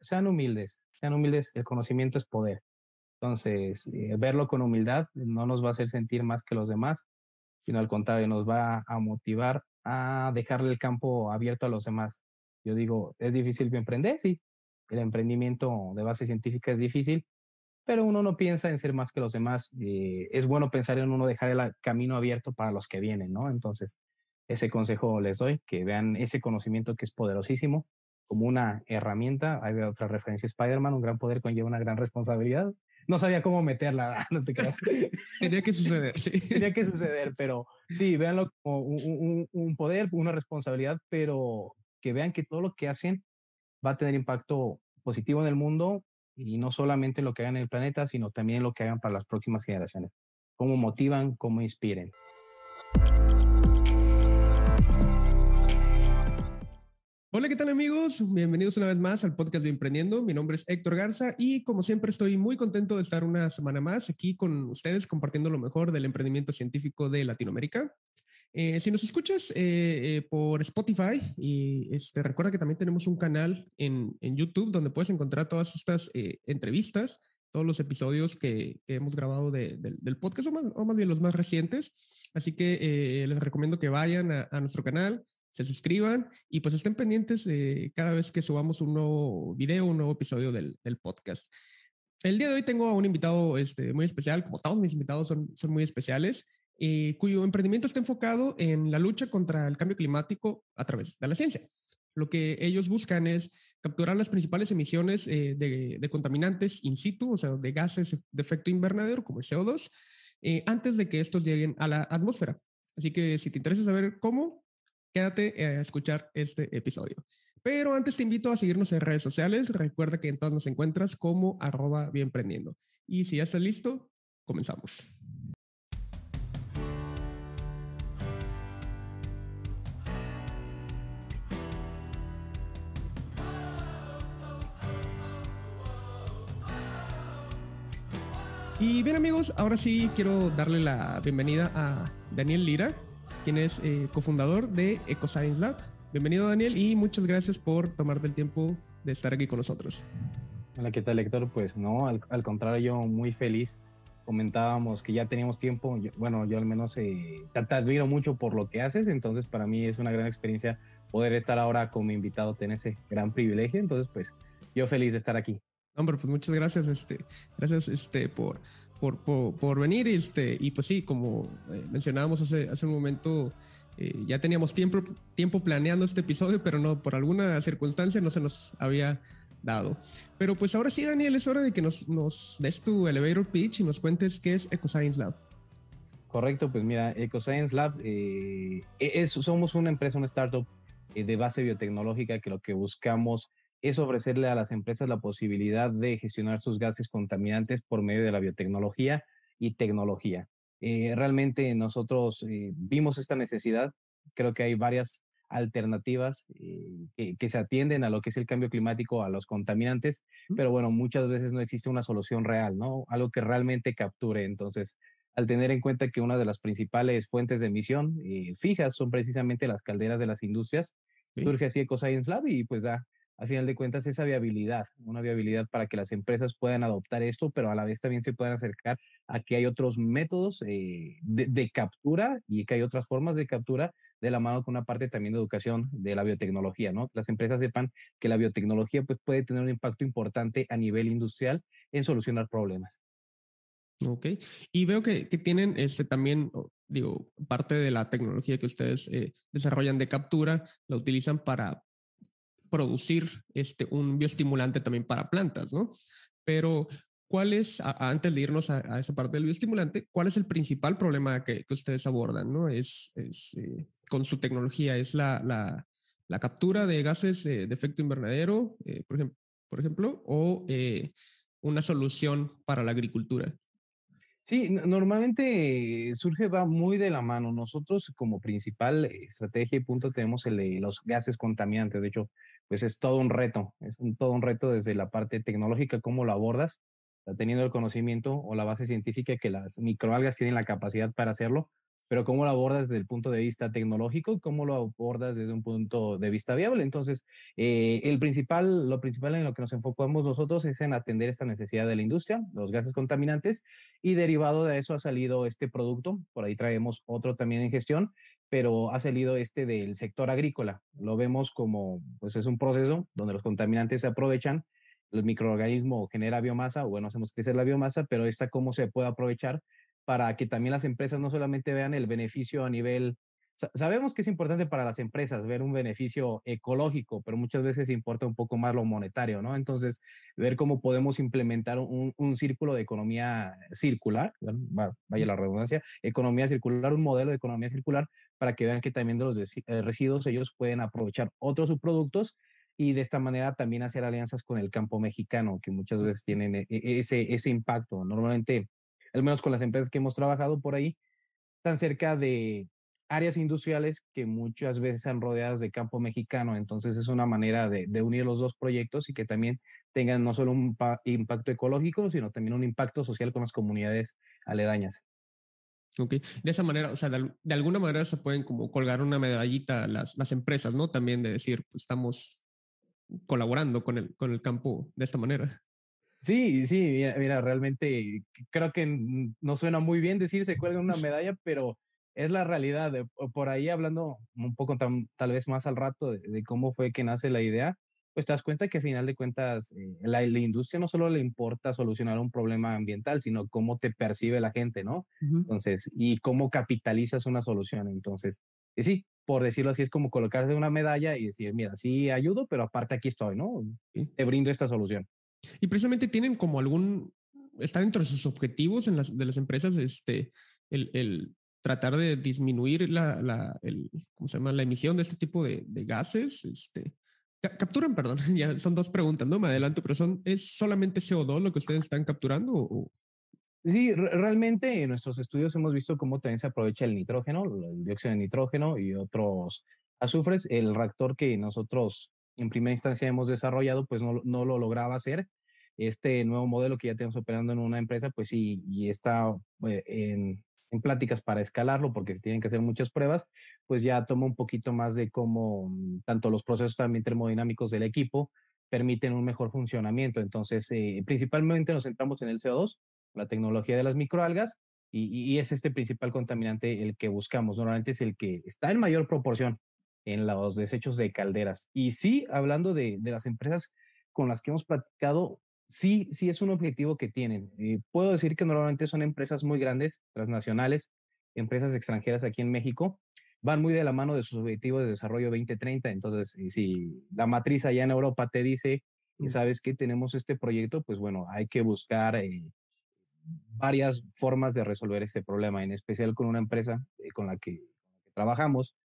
sean humildes, sean humildes, el conocimiento es poder. Entonces, eh, verlo con humildad no nos va a hacer sentir más que los demás, sino al contrario, nos va a motivar a dejarle el campo abierto a los demás. Yo digo, ¿es difícil emprender? Sí, el emprendimiento de base científica es difícil, pero uno no piensa en ser más que los demás. Eh, es bueno pensar en uno dejar el camino abierto para los que vienen, ¿no? Entonces, ese consejo les doy, que vean ese conocimiento que es poderosísimo como una herramienta. Hay otra referencia, Spider-Man, un gran poder conlleva una gran responsabilidad. No sabía cómo meterla, no te creas. Tenía que suceder, sí. Tenía que suceder, pero sí, véanlo como un, un poder, una responsabilidad, pero que vean que todo lo que hacen va a tener impacto positivo en el mundo y no solamente lo que hagan en el planeta, sino también lo que hagan para las próximas generaciones. Cómo motivan, cómo inspiren. Hola, ¿qué tal amigos? Bienvenidos una vez más al podcast de Emprendiendo. Mi nombre es Héctor Garza y como siempre estoy muy contento de estar una semana más aquí con ustedes compartiendo lo mejor del emprendimiento científico de Latinoamérica. Eh, si nos escuchas eh, eh, por Spotify, y este, recuerda que también tenemos un canal en, en YouTube donde puedes encontrar todas estas entrevistas, todos los episodios que, que hemos grabado de, del podcast, o más, o más, bien los más recientes. Así que les recomiendo que vayan a, a, nuestro canal, se suscriban y pues estén pendientes cada vez que subamos un nuevo video, un nuevo episodio del, podcast. El día de hoy tengo a un invitado este, muy especial, como todos mis invitados son, son muy especiales. Eh, cuyo emprendimiento está enfocado en la lucha contra el cambio climático a través de la ciencia. Lo que ellos buscan es capturar las principales emisiones eh, de, contaminantes in situ, o sea, de gases de efecto invernadero como el CO2, eh, antes de que estos lleguen a la atmósfera. Así que si te interesa saber cómo, quédate a escuchar este episodio. Pero antes te invito a seguirnos en redes sociales. Recuerda que en todas nos encuentras como arroba bienprendiendo. Y si ya estás listo, comenzamos. Y bien amigos, ahora sí quiero darle la bienvenida a Daniel Lira, quien es eh, cofundador de EcoScience Lab. Bienvenido Daniel y muchas gracias por tomarte el tiempo de estar aquí con nosotros. Hola, ¿qué tal Héctor? Pues no, al, al contrario, yo muy feliz. Comentábamos que ya teníamos tiempo, bueno, yo al menos eh, te, admiro mucho por lo que haces, entonces para mí es una gran experiencia poder estar ahora como invitado, tener ese gran privilegio, entonces pues yo feliz de estar aquí. Hombre, pues muchas gracias, este, gracias, este, por, por, por, venir, este, y pues sí, como eh, mencionábamos hace, hace un momento, eh, ya teníamos tiempo, tiempo planeando este episodio, pero no, por alguna circunstancia no se nos había dado. Pero pues ahora sí, Daniel, es hora de que nos, nos des tu elevator pitch y nos cuentes qué es EcoScience Lab. Correcto, pues mira, EcoScience Lab eh, es, somos una empresa, una startup de base biotecnológica que lo que buscamos es ofrecerle a las empresas la posibilidad de gestionar sus gases contaminantes por medio de la biotecnología y tecnología. Eh, realmente nosotros eh, vimos esta necesidad, creo que hay varias alternativas eh, que, se atienden a lo que es el cambio climático, a los contaminantes, pero bueno, muchas veces no existe una solución real, ¿no? Algo que realmente capture. Entonces, al tener en cuenta que una de las principales fuentes de emisión fijas son precisamente las calderas de las industrias, surge así EcoScience Lab y pues da a final de cuentas esa viabilidad, una viabilidad para que las empresas puedan adoptar esto, pero a la vez también se puedan acercar a que hay otros métodos eh, de, captura y que hay otras formas de captura de la mano con una parte también de educación de la biotecnología, ¿no? Las empresas sepan que la biotecnología pues, puede tener un impacto importante a nivel industrial en solucionar problemas. Ok, y veo que, que tienen este, también, digo, parte de la tecnología que ustedes eh, desarrollan de captura, la utilizan para producir este, un bioestimulante también para plantas, ¿no? Pero, ¿cuál es, antes de irnos a, esa parte del bioestimulante, cuál es el principal problema que, ustedes abordan, ¿no? Es, eh, con su tecnología, es la, la, la captura de gases de efecto invernadero, eh, por, ejemplo, por ejemplo, o eh, una solución para la agricultura. Sí, normalmente surge, va muy de la mano. Nosotros como principal estrategia y punto tenemos el, los gases contaminantes. De hecho, pues es todo un reto, es todo un reto desde la parte tecnológica, cómo lo abordas, teniendo el conocimiento o la base científica que las microalgas tienen la capacidad para hacerlo, pero cómo lo abordas desde el punto de vista tecnológico, cómo lo abordas desde un punto de vista viable. Entonces, eh, el principal, lo principal en lo que nos enfocamos nosotros es en atender esta necesidad de la industria, los gases contaminantes, y derivado de eso ha salido este producto. Por ahí traemos otro también en gestión, pero ha salido este del sector agrícola. Lo vemos como, pues es un proceso donde los contaminantes se aprovechan, el microorganismo genera biomasa, bueno, hacemos crecer la biomasa, pero esta cómo se puede aprovechar para que también las empresas no solamente vean el beneficio a nivel, sabemos que es importante para las empresas ver un beneficio ecológico, pero muchas veces importa un poco más lo monetario, ¿no? Entonces, ver cómo podemos implementar un, un círculo de economía circular, vaya la redundancia, economía circular, un modelo de economía circular para que vean que también de los eh, residuos ellos pueden aprovechar otros subproductos y de esta manera también hacer alianzas con el campo mexicano, que muchas veces tienen e, e, ese, ese impacto. Normalmente al menos con las empresas que hemos trabajado por ahí, están cerca de áreas industriales que muchas veces están rodeadas de campo mexicano. Entonces es una manera de, unir los dos proyectos y que también tengan no solo un impacto ecológico, sino también un impacto social con las comunidades aledañas. Ok, de esa manera, o sea, de, alguna manera se pueden como colgar una medallita las, las empresas, ¿no? También de decir, pues estamos colaborando con el, con el campo de esta manera. Sí, sí, mira, realmente creo que no suena muy bien decir se cuelga una medalla, pero es la realidad. Por ahí hablando un poco tal vez más al rato de, cómo fue que nace la idea, pues te das cuenta que al final de cuentas eh, la, la, industria no solo le importa solucionar un problema ambiental, sino cómo te percibe la gente, ¿no? Entonces, y cómo capitalizas una solución. Entonces, sí, por decirlo así, es como colocarse una medalla y decir, mira, sí ayudo, pero aparte aquí estoy, ¿no? Te brindo esta solución. Y precisamente tienen como algún, está dentro de sus objetivos en las, de las empresas, este, el, el tratar de disminuir la, la, el, ¿cómo se llama? la emisión de este tipo de, de gases. Este, capturan, perdón, ya son dos preguntas, no me adelanto, pero son, ¿es solamente CO2 lo que ustedes están capturando? O? Sí, realmente en nuestros estudios hemos visto cómo también se aprovecha el nitrógeno, el dióxido de nitrógeno y otros azufres. El reactor que nosotros en primera instancia hemos desarrollado, pues no, no lo lograba hacer. Este nuevo modelo que ya tenemos operando en una empresa, pues sí, y está eh, en, en pláticas para escalarlo, porque se tienen que hacer muchas pruebas, pues ya toma un poquito más de cómo mm, tanto los procesos también termodinámicos del equipo permiten un mejor funcionamiento. Entonces, eh, principalmente nos centramos en el CO2, la tecnología de las microalgas, y, y, es este principal contaminante el que buscamos. Normalmente es el que está en mayor proporción en los desechos de calderas. Y sí, hablando de, de las empresas con las que hemos platicado, sí, sí es un objetivo que tienen. Eh, puedo decir que normalmente son empresas muy grandes, transnacionales, empresas extranjeras aquí en México, van muy de la mano de sus objetivos de desarrollo 2030. Entonces, si la matriz allá en Europa te dice, y sabes que tenemos este proyecto, pues bueno, hay que buscar eh, varias formas de resolver ese problema, en especial con una empresa eh, con la que trabajamos,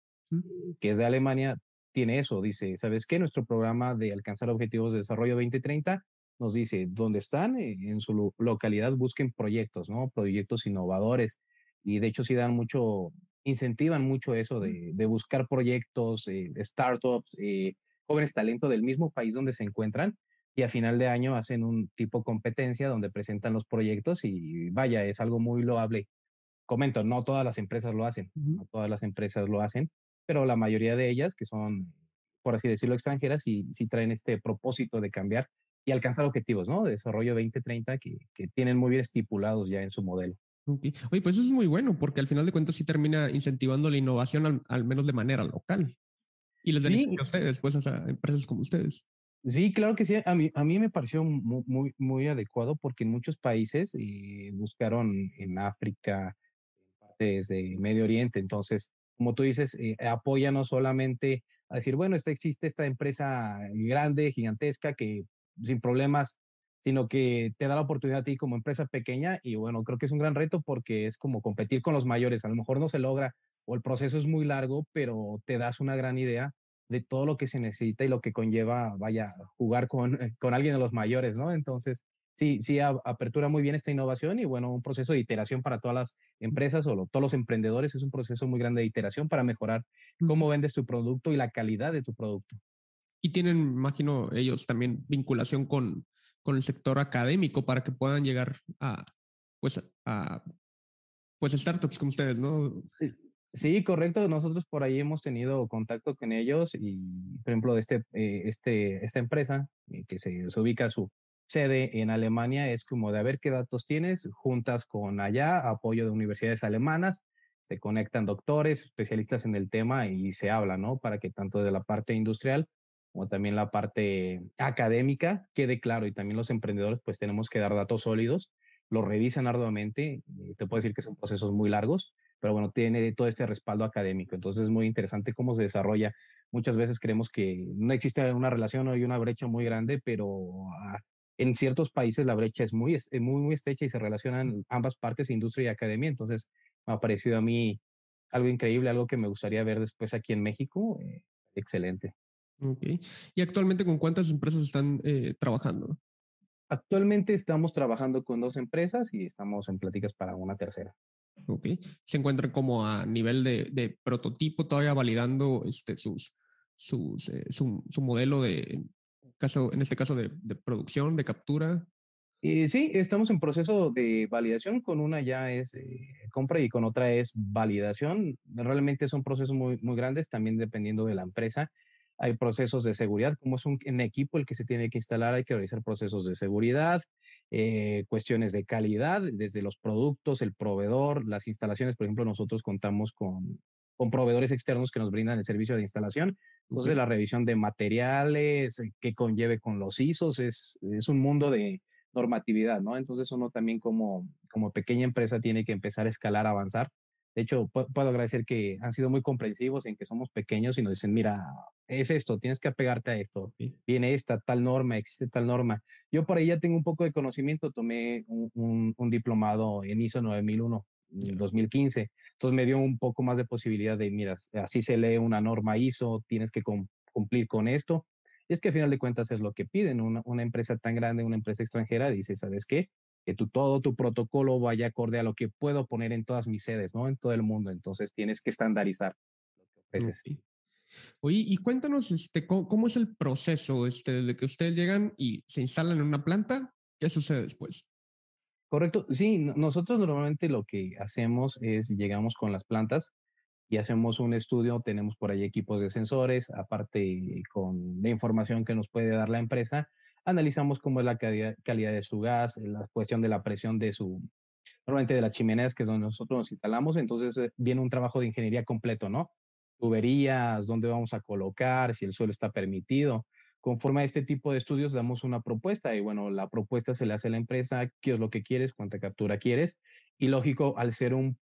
que es de Alemania, tiene eso, dice, ¿sabes qué? Nuestro programa de alcanzar objetivos de desarrollo 2030 nos dice, ¿dónde están? Eh, en su localidad busquen proyectos, ¿no? Proyectos innovadores. Y de hecho sí dan mucho, incentivan mucho eso de, de buscar proyectos, eh, startups, eh, jóvenes talentos del mismo país donde se encuentran y a final de año hacen un tipo competencia donde presentan los proyectos y vaya, es algo muy loable. Comento, no todas las empresas lo hacen, no todas las empresas lo hacen, pero la mayoría de ellas, que son, por así decirlo, extranjeras, sí, sí traen este propósito de cambiar y alcanzar objetivos, ¿no? De desarrollo 2030 que, que tienen muy bien estipulados ya en su modelo. Oye, pues eso es muy bueno, porque al final de cuentas sí termina incentivando la innovación al, menos de manera local. Y les sí. a ustedes, pues, a empresas como ustedes. Sí, claro que sí. A mí, a mí me pareció muy, muy, muy adecuado porque en muchos países eh, buscaron en África, en partes de Medio Oriente, entonces como tú dices, eh, apoya no solamente a decir, bueno, esta, existe esta empresa grande, gigantesca, que sin problemas, sino que te da la oportunidad a ti como empresa pequeña y bueno, creo que es un gran reto porque es como competir con los mayores. A lo mejor no se logra o el proceso es muy largo, pero te das una gran idea de todo lo que se necesita y lo que conlleva, vaya, jugar con, con alguien de los mayores, ¿no? Entonces, sí, sí apertura muy bien esta innovación y bueno, un proceso de iteración para todas las empresas o todos los emprendedores es un proceso muy grande de iteración para mejorar cómo vendes tu producto y la calidad de tu producto. Y tienen, imagino, ellos también vinculación con, con el sector académico para que puedan llegar a, pues, a pues startups como ustedes, ¿no? Sí, correcto. Nosotros por ahí hemos tenido contacto con ellos y, por ejemplo, este, eh, este, esta empresa eh, que se, se, ubica su sede en Alemania es como de a ver qué datos tienes, juntas con allá, apoyo de universidades alemanas, se conectan doctores, especialistas en el tema y se habla, ¿no? Para que tanto de la parte industrial como también la parte académica quede claro y también los emprendedores pues tenemos que dar datos sólidos, lo revisan arduamente, eh, te puedo decir que son procesos muy largos, pero bueno, tiene todo este respaldo académico. Entonces es muy interesante cómo se desarrolla. Muchas veces creemos que no existe una relación o hay una brecha muy grande, pero ah, en ciertos países la brecha es muy, muy, muy estrecha y se relacionan ambas partes, industria y academia. Entonces me ha parecido a mí algo increíble, algo que me gustaría ver después aquí en México. Eh, excelente. Ok. ¿Y actualmente con cuántas empresas están eh, trabajando? Actualmente estamos trabajando con dos empresas y estamos en pláticas para una tercera. Ok. Se encuentran como a nivel de, prototipo, todavía validando este, sus, sus, eh, su, modelo de, caso, en este caso, de, producción, de captura. Eh, sí, estamos en proceso de validación. Con una ya es eh, compra y con otra es validación. Realmente son procesos muy, muy grandes, también dependiendo de la empresa. Hay procesos de seguridad, como es un, equipo el que se tiene que instalar, hay que realizar procesos de seguridad, eh, cuestiones de calidad, desde los productos, el proveedor, las instalaciones. Por ejemplo, nosotros contamos con, con proveedores externos que nos brindan el servicio de instalación. Entonces, la revisión de materiales eh, que conlleve con los ISOs es, es un mundo de normatividad, ¿no? Entonces, uno también como, como pequeña empresa tiene que empezar a escalar, a avanzar de hecho, puedo agradecer que han sido muy comprensivos en que somos pequeños y nos dicen, mira, es esto, tienes que apegarte a esto. Viene esta, tal norma, existe tal norma. Yo por ahí ya tengo un poco de conocimiento, tomé un, diplomado en ISO 9001 en 2015. Entonces me dio un poco más de posibilidad de, mira, así se lee una norma ISO, tienes que cumplir con esto. Y es que a final de cuentas es lo que piden. Una, una empresa tan grande, una empresa extranjera, dice, ¿sabes qué? Que tu, todo tu protocolo vaya acorde a lo que puedo poner en todas mis sedes, ¿no? En todo el mundo. Entonces tienes que estandarizar lo que ofreces. Oye, y cuéntanos, este, ¿cómo, es el proceso este, de que ustedes llegan y se instalan en una planta? ¿Qué sucede después? Correcto. Sí, nosotros normalmente lo que hacemos es llegamos con las plantas y hacemos un estudio. Tenemos por ahí equipos de sensores, aparte con la información que nos puede dar la empresa analizamos cómo es la calidad, de su gas, la cuestión de la presión de su, normalmente de las chimeneas, que es donde nosotros nos instalamos, entonces eh, viene un trabajo de ingeniería completo, ¿no? Tuberías, dónde vamos a colocar, si el suelo está permitido. Conforme a este tipo de estudios damos una propuesta y bueno, la propuesta se le hace a la empresa, qué es lo que quieres, cuánta captura quieres. Y lógico, al ser un,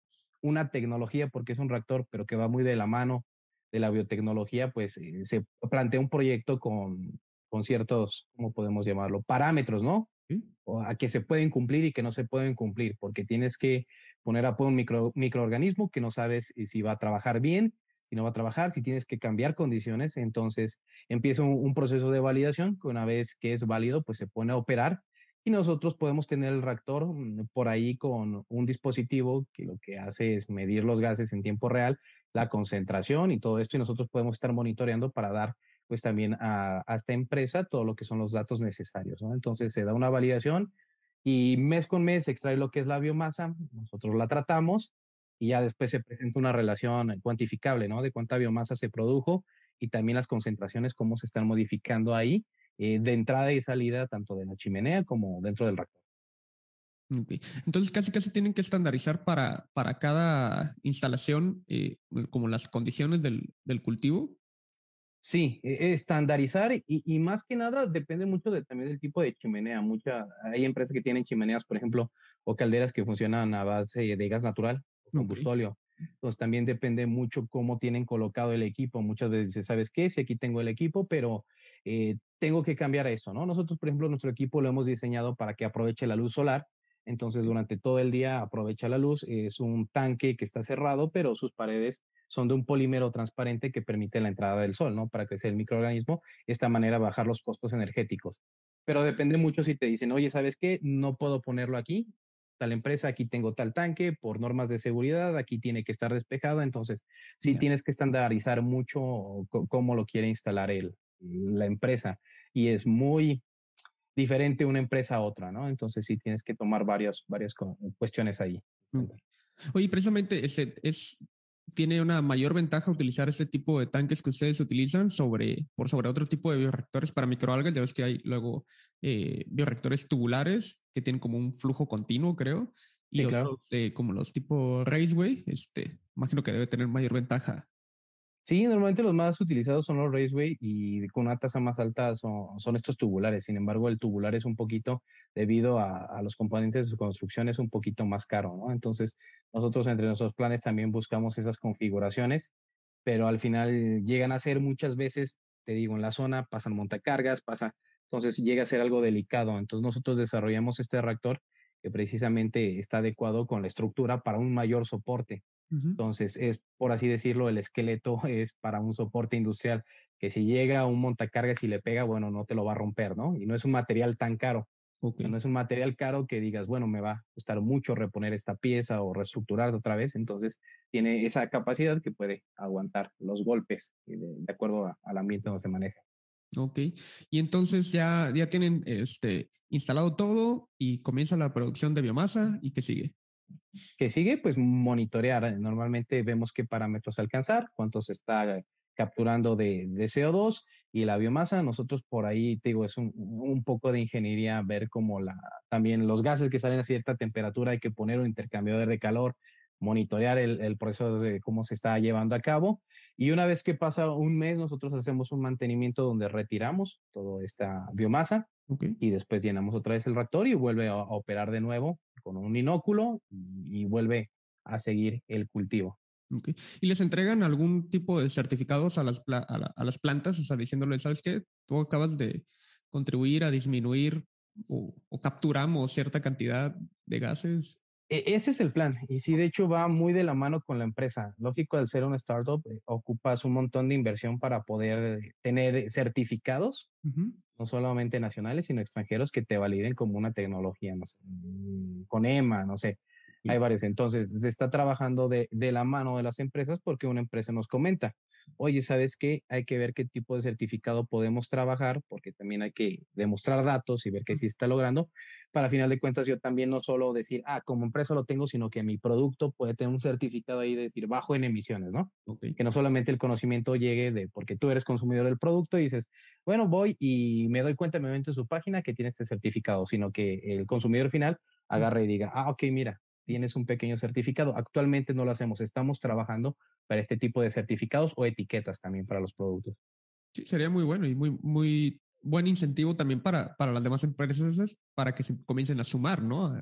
una tecnología, porque es un reactor, pero que va muy de la mano de la biotecnología, pues eh, se plantea un proyecto con, con ciertos, ¿cómo podemos llamarlo? Parámetros, ¿no? O a que se pueden cumplir y que no se pueden cumplir, porque tienes que poner a un micro, microorganismo que no sabes si va a trabajar bien, si no va a trabajar, si tienes que cambiar condiciones. Entonces empieza un, proceso de validación que una vez que es válido, pues se pone a operar y nosotros podemos tener el reactor mm, por ahí con un dispositivo que lo que hace es medir los gases en tiempo real, la concentración y todo esto y nosotros podemos estar monitoreando para dar pues también a, esta empresa todo lo que son los datos necesarios. Entonces se da una validación y mes con mes se extrae lo que es la biomasa, nosotros la tratamos y ya después se presenta una relación cuantificable, ¿no? De cuánta biomasa se produjo y también las concentraciones, cómo se están modificando ahí eh, de entrada y salida, tanto de la chimenea como dentro del reactor. Entonces casi casi tienen que estandarizar para, para cada instalación eh, como las condiciones del, del cultivo. Sí, e, estandarizar y, más que nada depende mucho de, también del tipo de chimenea. Mucha, hay empresas que tienen chimeneas, por ejemplo, o calderas que funcionan a base de gas natural, combustóleo. Entonces también depende mucho cómo tienen colocado el equipo. Muchas veces dices, ¿sabes qué? Si aquí tengo el equipo, pero eh, tengo que cambiar eso, ¿no? Nosotros, por ejemplo, nuestro equipo lo hemos diseñado para que aproveche la luz solar. Entonces, durante todo el día aprovecha la luz. Es un tanque que está cerrado, pero sus paredes son de un polímero transparente que permite la entrada del sol, ¿no? Para crecer el microorganismo, esta manera bajar los costos energéticos. Pero depende mucho si te dicen, oye, ¿sabes qué? No puedo ponerlo aquí, tal empresa, aquí tengo tal tanque, por normas de seguridad, aquí tiene que estar despejado, entonces sí tienes que estandarizar mucho cómo lo quiere instalar el, la empresa y es muy diferente una empresa a otra, ¿no? Entonces sí tienes que tomar varias, varias cuestiones ahí. Mm. Oye, precisamente ese es, tiene una mayor ventaja utilizar este tipo de tanques que ustedes utilizan sobre, por sobre otro tipo de bioreactores para microalgas. Ya ves que hay luego eh, bioreactores tubulares que tienen como un flujo continuo, creo. Y claro. como los tipo Raceway, este, imagino que debe tener mayor ventaja Sí, normalmente los más utilizados son los Raceway y con una tasa más alta son, son estos tubulares. Sin embargo, el tubular es un poquito, debido a, los componentes de su construcción, es un poquito más caro, ¿no? Entonces, nosotros entre nuestros planes también buscamos esas configuraciones, pero al final llegan a ser muchas veces, te digo, en la zona pasan montacargas, pasa, entonces llega a ser algo delicado. Entonces, nosotros desarrollamos este reactor que precisamente está adecuado con la estructura para un mayor soporte. Entonces, es, por así decirlo, el esqueleto es para un soporte industrial que si llega un montacargas y le pega, bueno, no te lo va a romper, ¿no? Y no es un material tan caro. No es un material caro que digas, bueno, me va a costar mucho reponer esta pieza o reestructurar otra vez. Entonces, tiene esa capacidad que puede aguantar los golpes de, de acuerdo al ambiente donde se maneja. Ok, y entonces ya, ya tienen este, instalado todo y comienza la producción de biomasa y qué sigue que sigue, pues monitorear. Normalmente vemos qué parámetros alcanzar, cuánto se está capturando de, CO2 y la biomasa. Nosotros por ahí, te digo, es un, un, poco de ingeniería ver cómo la, también los gases que salen a cierta temperatura hay que poner un intercambiador de calor, monitorear el, el proceso de cómo se está llevando a cabo. Y una vez que pasa un mes, nosotros hacemos un mantenimiento donde retiramos toda esta biomasa y después llenamos otra vez el reactor y vuelve a, operar de nuevo con un inóculo y, vuelve a seguir el cultivo. ¿Y les entregan algún tipo de certificados a las, a, las plantas? O sea, diciéndoles, ¿sabes qué? Tú acabas de contribuir a disminuir o, o capturamos cierta cantidad de gases. E, ese es el plan. Y sí, de hecho, va muy de la mano con la empresa. Lógico, al ser una startup, eh, ocupas un montón de inversión para poder tener certificados, no solamente nacionales, sino extranjeros que te validen como una tecnología, no sé, mm, con EMA, no sé. Hay varios. Entonces, se está trabajando de, de la mano de las empresas porque una empresa nos comenta, oye, ¿sabes qué? Hay que ver qué tipo de certificado podemos trabajar, porque también hay que demostrar datos y ver que sí está logrando, para final de cuentas yo también no solo decir, ah, como empresa lo tengo, sino que mi producto puede tener un certificado ahí de decir bajo en emisiones, ¿no? Que no solamente el conocimiento llegue de, porque tú eres consumidor del producto y dices, bueno, voy y me doy cuenta, me meto en su página que tiene este certificado, sino que el consumidor final agarre y diga, ah, ok, mira, tienes un pequeño certificado. Actualmente no lo hacemos, estamos trabajando para este tipo de certificados o etiquetas también para los productos. Sí, sería muy bueno y muy, muy buen incentivo también para, para las demás empresas para que se comiencen a sumar, ¿no? A,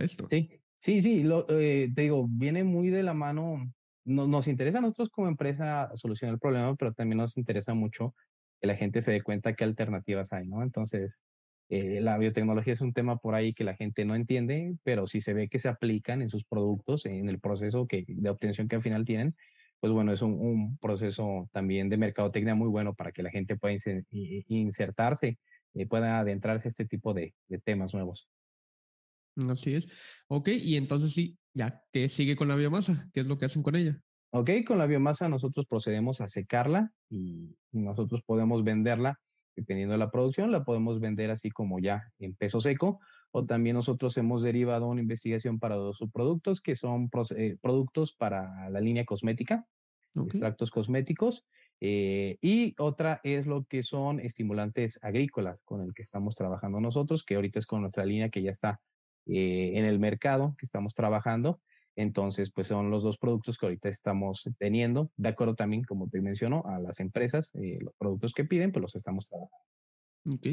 esto. Sí, sí, sí, lo, eh, te digo, viene muy de la mano. No, nos interesa a nosotros como empresa solucionar el problema, pero también nos interesa mucho que la gente se dé cuenta qué alternativas hay, ¿no? Entonces, eh, la biotecnología es un tema por ahí que la gente no entiende, pero si se ve que se aplican en sus productos, en el proceso que, de obtención que al final tienen, pues bueno, es un, proceso también de mercadotecnia muy bueno para que la gente pueda insertarse, y pueda adentrarse a este tipo de, temas nuevos. Así es. Ok, y entonces sí, ya, ¿qué sigue con la biomasa? ¿Qué es lo que hacen con ella? Ok, con la biomasa nosotros procedemos a secarla y nosotros podemos venderla dependiendo de la producción, la podemos vender así como ya en peso seco. O también nosotros hemos derivado una investigación para dos subproductos que son eh, productos para la línea cosmética, extractos cosméticos. Eh, y otra es lo que son estimulantes agrícolas con el que estamos trabajando nosotros, que ahorita es con nuestra línea que ya está eh, en el mercado, que estamos trabajando. Entonces, pues son los dos productos que ahorita estamos teniendo, de acuerdo también, como te menciono, a las empresas, eh, los productos que piden, pues los estamos trabajando. Ok.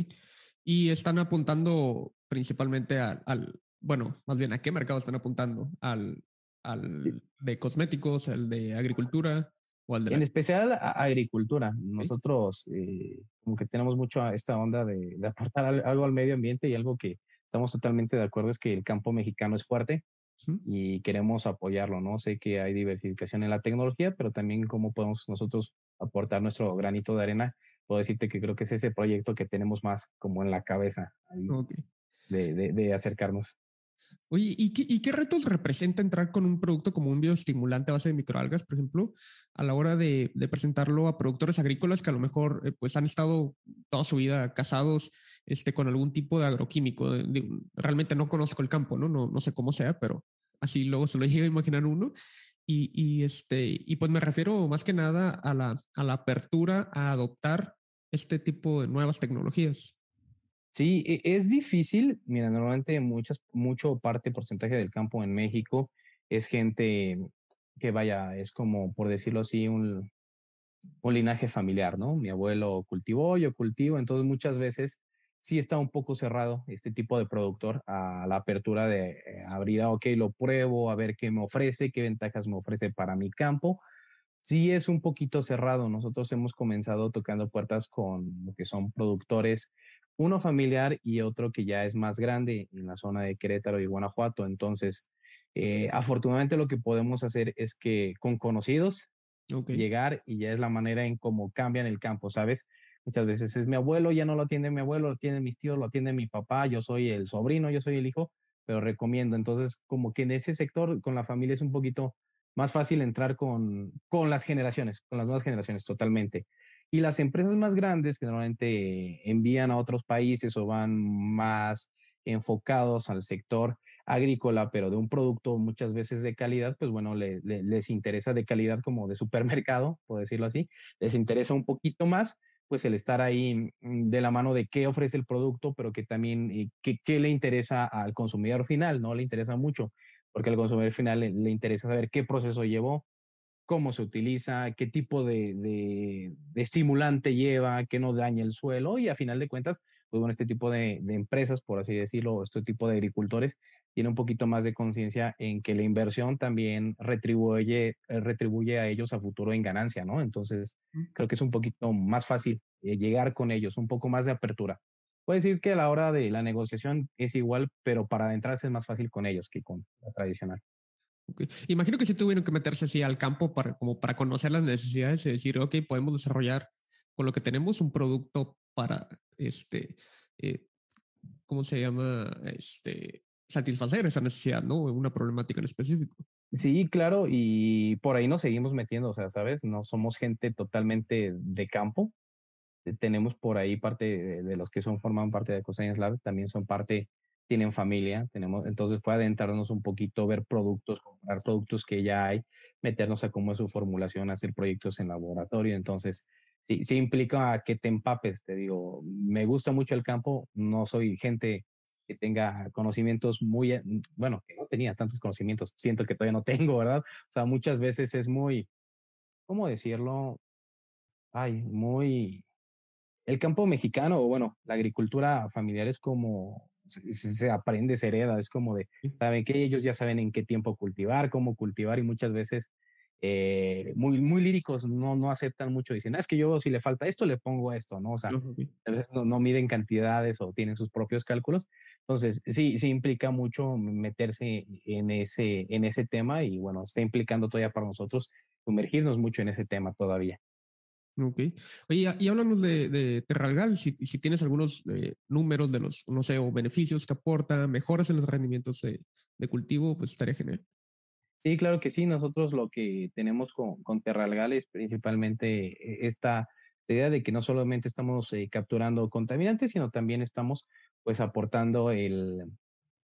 Y están apuntando principalmente al, bueno, más bien, ¿a qué mercado están apuntando? ¿Al, al de cosméticos, al de agricultura o al de... En especial a agricultura. Nosotros eh, como que tenemos mucho esta onda de, de aportar algo al medio ambiente y algo que estamos totalmente de acuerdo es que el campo mexicano es fuerte y queremos apoyarlo, ¿no? Sé que hay diversificación en la tecnología, pero también cómo podemos nosotros aportar nuestro granito de arena. Puedo decirte que creo que es ese proyecto que tenemos más como en la cabeza de, de, de, acercarnos. Oye, ¿y qué, ¿y qué, retos representa entrar con un producto como un bioestimulante a base de microalgas, por ejemplo, a la hora de, presentarlo a productores agrícolas que a lo mejor eh, pues han estado toda su vida casados este, con algún tipo de agroquímico? Realmente no conozco el campo, ¿no? No, sé cómo sea, pero así luego se lo llega a imaginar uno. Y, este, y pues me refiero más que nada a la apertura a adoptar este tipo de nuevas tecnologías. Sí, e, es difícil. Mira, normalmente muchas, mucho parte, porcentaje del campo en México es gente que vaya, es como, por decirlo así, un, un linaje familiar, ¿no? Mi abuelo cultivó, yo cultivo, entonces muchas veces sí está un poco cerrado este tipo de productor a la apertura de eh, abrir, ok, lo pruebo, a ver qué me ofrece, qué ventajas me ofrece para mi campo. Sí es un poquito cerrado. Nosotros hemos comenzado tocando puertas con lo que son productores, uno familiar y otro que ya es más grande en la zona de Querétaro y Guanajuato. Entonces, eh, afortunadamente lo que podemos hacer es que con conocidos llegar y ya es la manera en cómo cambian el campo, ¿sabes? Muchas veces es mi abuelo, ya no lo atiende mi abuelo, lo atienden mis tíos, lo atiende mi papá, yo soy el sobrino, yo soy el hijo, pero recomiendo. Entonces, como que en ese sector con la familia es un poquito más fácil entrar con, con las generaciones, con las nuevas generaciones, totalmente. Y las empresas más grandes que normalmente envían a otros países o van más enfocados al sector agrícola, pero de un producto muchas veces de calidad, pues bueno, les interesa de calidad como de supermercado, por decirlo así, les interesa un poquito más pues el estar ahí mm, de la mano de qué ofrece el producto, pero que también eh, qué, le interesa al consumidor final, ¿no? Le interesa mucho, porque al consumidor final le, interesa saber qué proceso llevó, cómo se utiliza, qué tipo de, de, estimulante lleva, que no daña el suelo y a final de cuentas, pues bueno, este tipo de, de empresas, por así decirlo, este tipo de agricultores, tiene un poquito más de conciencia en que la inversión también retribuye, eh, retribuye a ellos a futuro en ganancia, ¿no? Entonces, creo que es un poquito más fácil eh, llegar con ellos, un poco más de apertura. Puede decir que a la hora de la negociación es igual, pero para adentrarse es más fácil con ellos que con la tradicional. Imagino que sí tuvieron que meterse así al campo para, como para conocer las necesidades y decir, ok, podemos desarrollar con lo que tenemos un producto para, este, eh, ¿cómo se llama? Este, satisfacer esa necesidad, ¿no? Una problemática en específico. Sí, claro, y por ahí nos seguimos metiendo, o sea, ¿sabes? No somos gente totalmente de campo. Tenemos por ahí parte de, los que son forman parte de Coseñas Lab, también son parte, tienen familia, tenemos, entonces puede adentrarnos un poquito, ver productos, comprar productos que ya hay, meternos a cómo es su formulación, hacer proyectos en laboratorio. Entonces, sí, sí implica que te empapes, te digo, me gusta mucho el campo, no soy gente que tenga conocimientos muy, eh, bueno, que no tenía tantos conocimientos, siento que todavía no tengo, ¿verdad? O sea, muchas veces es muy, ¿cómo decirlo? Ay, muy... El campo mexicano, bueno, la agricultura familiar es como, se, aprende, se hereda, es como de, saben que ellos ya saben en qué tiempo cultivar, cómo cultivar y muchas veces eh, muy, muy líricos no, no aceptan mucho, dicen, ah, es que yo si le falta esto, le pongo esto, ¿no? O sea, a veces no, no, miden cantidades o tienen sus propios cálculos. Entonces, sí, sí implica mucho meterse en ese, en ese tema y bueno, está implicando todavía para nosotros sumergirnos mucho en ese tema todavía. Ok. Oye, y hablamos de, Terralgal, si, si tienes algunos eh, números de los, no sé, o beneficios que aporta, mejoras en los rendimientos de, de cultivo, pues estaría genial. Sí, claro que sí. Nosotros lo que tenemos con, con Terralgal es principalmente eh, esta idea de que no solamente estamos eh, capturando contaminantes, sino también estamos pues aportando el,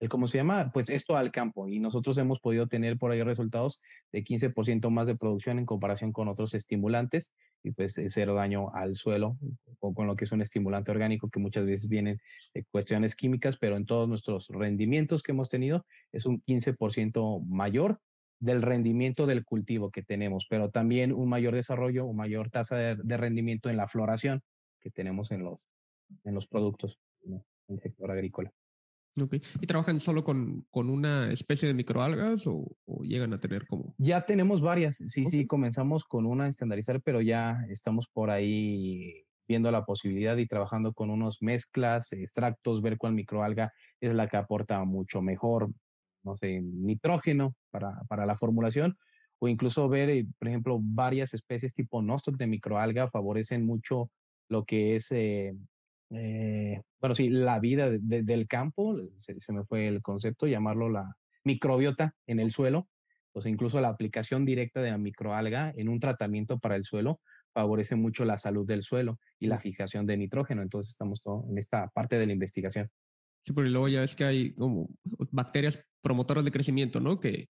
el, ¿cómo se llama? Pues esto al campo. Y nosotros hemos podido tener por ahí resultados de 15% más de producción en comparación con otros estimulantes y pues cero daño al suelo o con lo que es un estimulante orgánico que muchas veces vienen de cuestiones químicas, pero en todos nuestros rendimientos que hemos tenido es un 15% mayor del rendimiento del cultivo que tenemos, pero también un mayor desarrollo, una mayor tasa de, rendimiento en la floración que tenemos en los, en los productos en el sector agrícola. Okay. ¿Y trabajan solo con, con una especie de microalgas o, llegan a tener como? Ya tenemos varias. Sí, sí, comenzamos con una estandarizar, pero ya estamos por ahí viendo la posibilidad y trabajando con unos mezclas, extractos, ver cuál microalga es la que aporta mucho mejor no sé, nitrógeno para, para la formulación, o incluso ver, eh, por ejemplo, varias especies tipo Nostoc de microalga favorecen mucho lo que es, eh, eh, bueno, sí, la vida del campo, se, me fue el concepto, llamarlo la microbiota en el suelo, pues incluso la aplicación directa de la microalga en un tratamiento para el suelo favorece mucho la salud del suelo y la fijación de nitrógeno. Entonces estamos en esta parte de la investigación. Sí, porque luego ya es que hay como bacterias promotoras de crecimiento, ¿no? Que,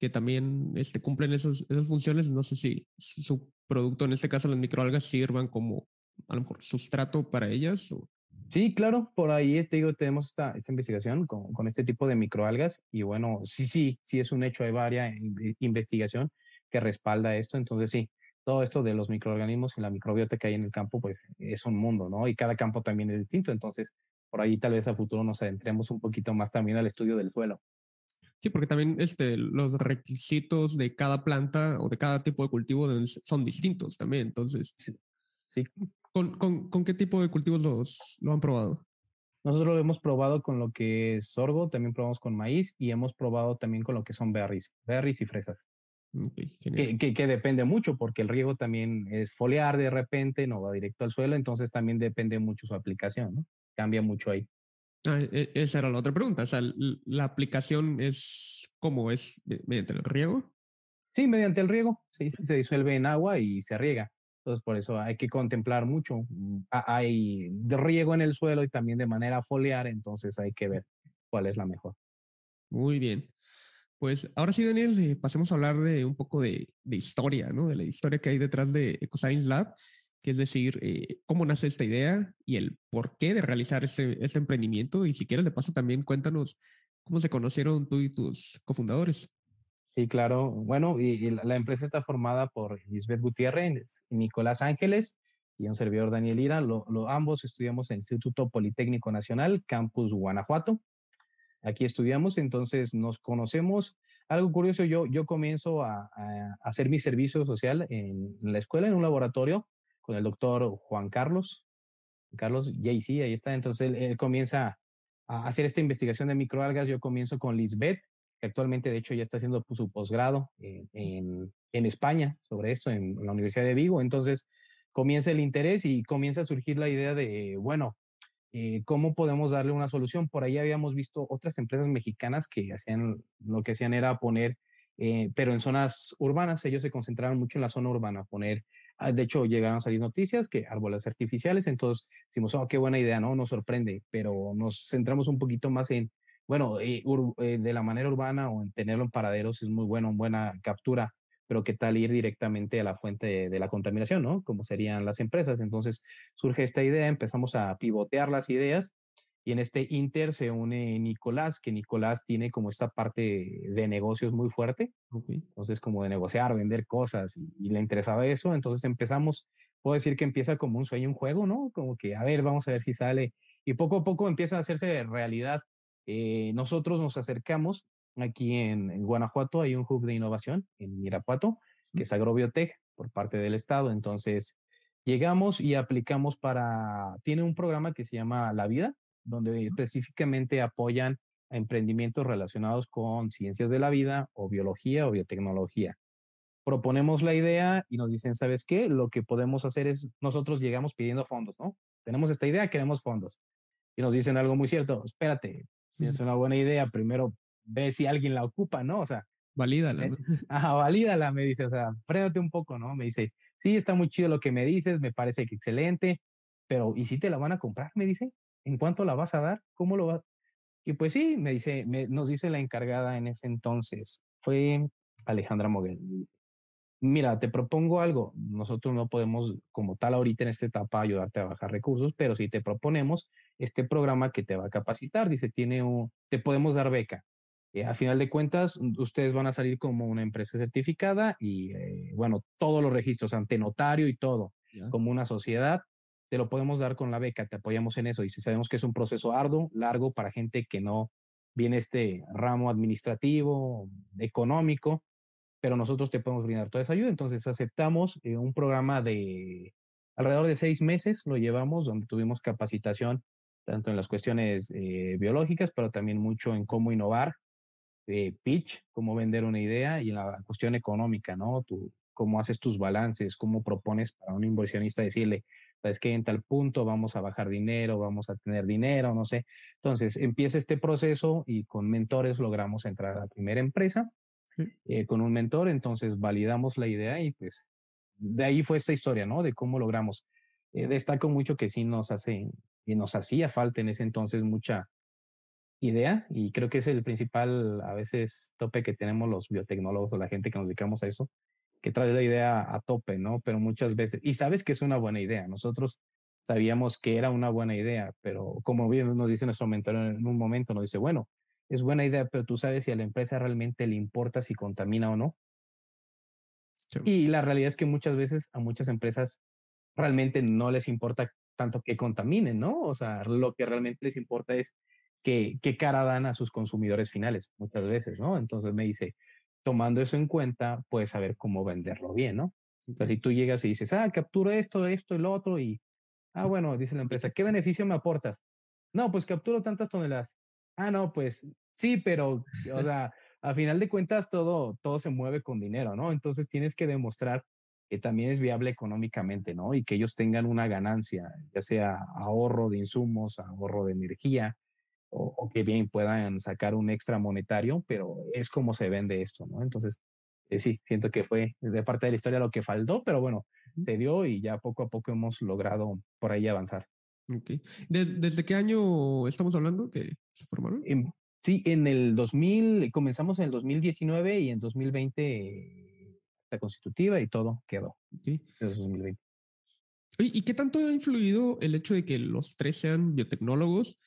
que también este, cumplen esas, esas funciones. No sé si su producto, en este caso las microalgas, sirvan como a lo mejor sustrato para ellas. O... Sí, claro, por ahí te digo, tenemos esta, esta investigación con, con, este tipo de microalgas y bueno, sí, sí, sí es un hecho, hay varias investigación que respalda esto, entonces sí, todo esto de los microorganismos y la microbiota que hay en el campo, pues es un mundo, ¿no? Y cada campo también es distinto, entonces por ahí tal vez a futuro nos adentremos un poquito más también al estudio del suelo. Sí, porque también este, los requisitos de cada planta o de cada tipo de cultivo son distintos también, entonces. Sí. ¿Con, con, con qué tipo de cultivos los, lo han probado? Nosotros lo hemos probado con lo que es sorgo, también probamos con maíz y hemos probado también con lo que son berries, berries y fresas. que, que, que, depende mucho porque el riego también es foliar de repente, no va directo al suelo, entonces también depende mucho su aplicación, ¿no? Cambia mucho ahí. Ah, e, esa era la otra pregunta. O sea, ¿la aplicación es cómo es mediante el riego? Sí, mediante el riego. Sí, se disuelve en agua y se riega. Entonces, por eso hay que contemplar mucho. Mm, hay riego en el suelo y también de manera foliar, entonces hay que ver cuál es la mejor. Muy bien. Pues ahora sí, Daniel, eh, pasemos a hablar de un poco de, historia, ¿no? De la historia que hay detrás de EcoScience Lab que es decir, eh, cómo nace esta idea y el por qué de realizar este, este emprendimiento. Y si quieres, de paso, también cuéntanos cómo se conocieron tú y tus cofundadores. Sí, claro. Bueno, y, la, empresa está formada por Lisbeth Gutiérrez Nicolás Ángeles y un servidor Daniel Ira. Lo, ambos estudiamos en el Instituto Politécnico Nacional, Campus Guanajuato. Aquí estudiamos, entonces nos conocemos. Algo curioso, yo, yo comienzo a, hacer mi servicio social en la escuela, en un laboratorio, con el doctor Juan Carlos, Carlos JC, ahí está. Entonces él, comienza a hacer esta investigación de microalgas. Yo comienzo con Lisbeth, que actualmente de hecho ya está haciendo su posgrado en, en, España sobre esto, en, la Universidad de Vigo. Entonces comienza el interés y comienza a surgir la idea de, bueno, eh, ¿cómo podemos darle una solución? Por ahí habíamos visto otras empresas mexicanas que hacían, lo que hacían era poner, eh, pero en zonas urbanas, ellos se concentraron mucho en la zona urbana, poner Ah, de hecho, llegaron a salir noticias que árboles artificiales, entonces decimos, oh, qué buena idea, ¿no? Nos sorprende, pero nos centramos un poquito más en, bueno, eh, eh, de la manera urbana o en tenerlo en paraderos es muy bueno, buena captura, pero qué tal ir directamente a la fuente de, la contaminación, ¿no? Como serían las empresas. Entonces surge esta idea, empezamos a pivotear las ideas y en este Inter se une Nicolás, que Nicolás tiene como esta parte de negocios muy fuerte. Entonces, como de negociar, vender cosas y, le interesaba eso. Entonces empezamos, puedo decir que empieza como un sueño, un juego, ¿no? Como que, a ver, vamos a ver si sale. Y poco a poco empieza a hacerse realidad. Eh, nosotros nos acercamos aquí en, Guanajuato, hay un hub de innovación en Irapuato, que es Agrobiotech por parte del Estado. Entonces, llegamos y aplicamos para, tiene un programa que se llama La Vida, donde específicamente apoyan a emprendimientos relacionados con ciencias de la vida o biología o biotecnología. Proponemos la idea y nos dicen, ¿sabes qué? Lo que podemos hacer es, nosotros llegamos pidiendo fondos, ¿no? Tenemos esta idea, queremos fondos. Y nos dicen algo muy cierto, espérate, tienes una buena idea, primero ve si alguien la ocupa, ¿no? O sea, valídala. Eh, ajá, valídala, me dice, o sea, prédate un poco, ¿no? Me dice, sí, está muy chido lo que me dices, me parece que excelente, pero ¿y si te la van a comprar? Me dice, ¿en cuánto la vas a dar? ¿Cómo lo vas? Y pues sí, me dice, nos dice la encargada en ese entonces, fue Alejandra Moguel. Mira, te propongo algo. Nosotros no podemos, como tal, ahorita en esta etapa ayudarte a bajar recursos, pero si te proponemos este programa que te va a capacitar, dice, tiene un, te podemos dar beca. Eh, a final de cuentas, ustedes van a salir como una empresa certificada y, eh, bueno, todos los registros ante notario y todo, como una sociedad te lo podemos dar con la beca, te apoyamos en eso. Y si sabemos que es un proceso arduo, largo para gente que no viene este ramo administrativo, económico, pero nosotros te podemos brindar toda esa ayuda. Entonces aceptamos eh, un programa de alrededor de seis meses, lo llevamos, donde tuvimos capacitación tanto en las cuestiones eh, biológicas, pero también mucho en cómo innovar, eh, pitch, cómo vender una idea y en la cuestión económica, ¿no? Tú, cómo haces tus balances, cómo propones para un inversionista decirle, es que en tal punto vamos a bajar dinero, vamos a tener dinero, no sé. Entonces empieza este proceso y con mentores logramos entrar a la primera empresa. Eh, con un mentor, entonces validamos la idea y pues de ahí fue esta historia, ¿no? De cómo logramos. Eh, destaco mucho que sí nos hace y nos hacía falta en ese entonces mucha idea y creo que es el principal a veces tope que tenemos los biotecnólogos o la gente que nos dedicamos a eso, que trae la idea a tope, ¿no? Pero muchas veces, y sabes que es una buena idea, nosotros sabíamos que era una buena idea, pero como bien nos dice nuestro mentor en un momento, nos dice, bueno, es buena idea, pero tú sabes si a la empresa realmente le importa si contamina o no. Y la realidad es que muchas veces a muchas empresas realmente no les importa tanto que contaminen, ¿no? O sea, lo que realmente les importa es que, qué cara dan a sus consumidores finales, muchas veces, ¿no? Entonces me dice, tomando eso en cuenta, puedes saber cómo venderlo bien, ¿no? Entonces, si tú llegas y dices, ah, capturo esto, esto lo otro, y, ah, bueno, dice la empresa, ¿qué beneficio me aportas? No, pues capturo tantas toneladas. Ah, no, pues sí, pero, o sea, a final de cuentas todo, todo se mueve con dinero, ¿no? Entonces tienes que demostrar que también es viable económicamente, ¿no? Y que ellos tengan una ganancia, ya sea ahorro de insumos, ahorro de energía, o, que bien puedan sacar un extra monetario, pero es como se vende esto, ¿no? Entonces, eh, sí, siento que fue de parte de la historia lo que faltó, pero bueno, se dio y ya poco a poco hemos logrado por ahí avanzar. Ok. ¿Desde qué año estamos hablando que se formaron? Sí, en el 2000, comenzamos en el 2019 y en 2020 la constitutiva y todo quedó. Okay. 2020. ¿Y qué tanto ha influido el hecho de que los tres sean biotecnólogos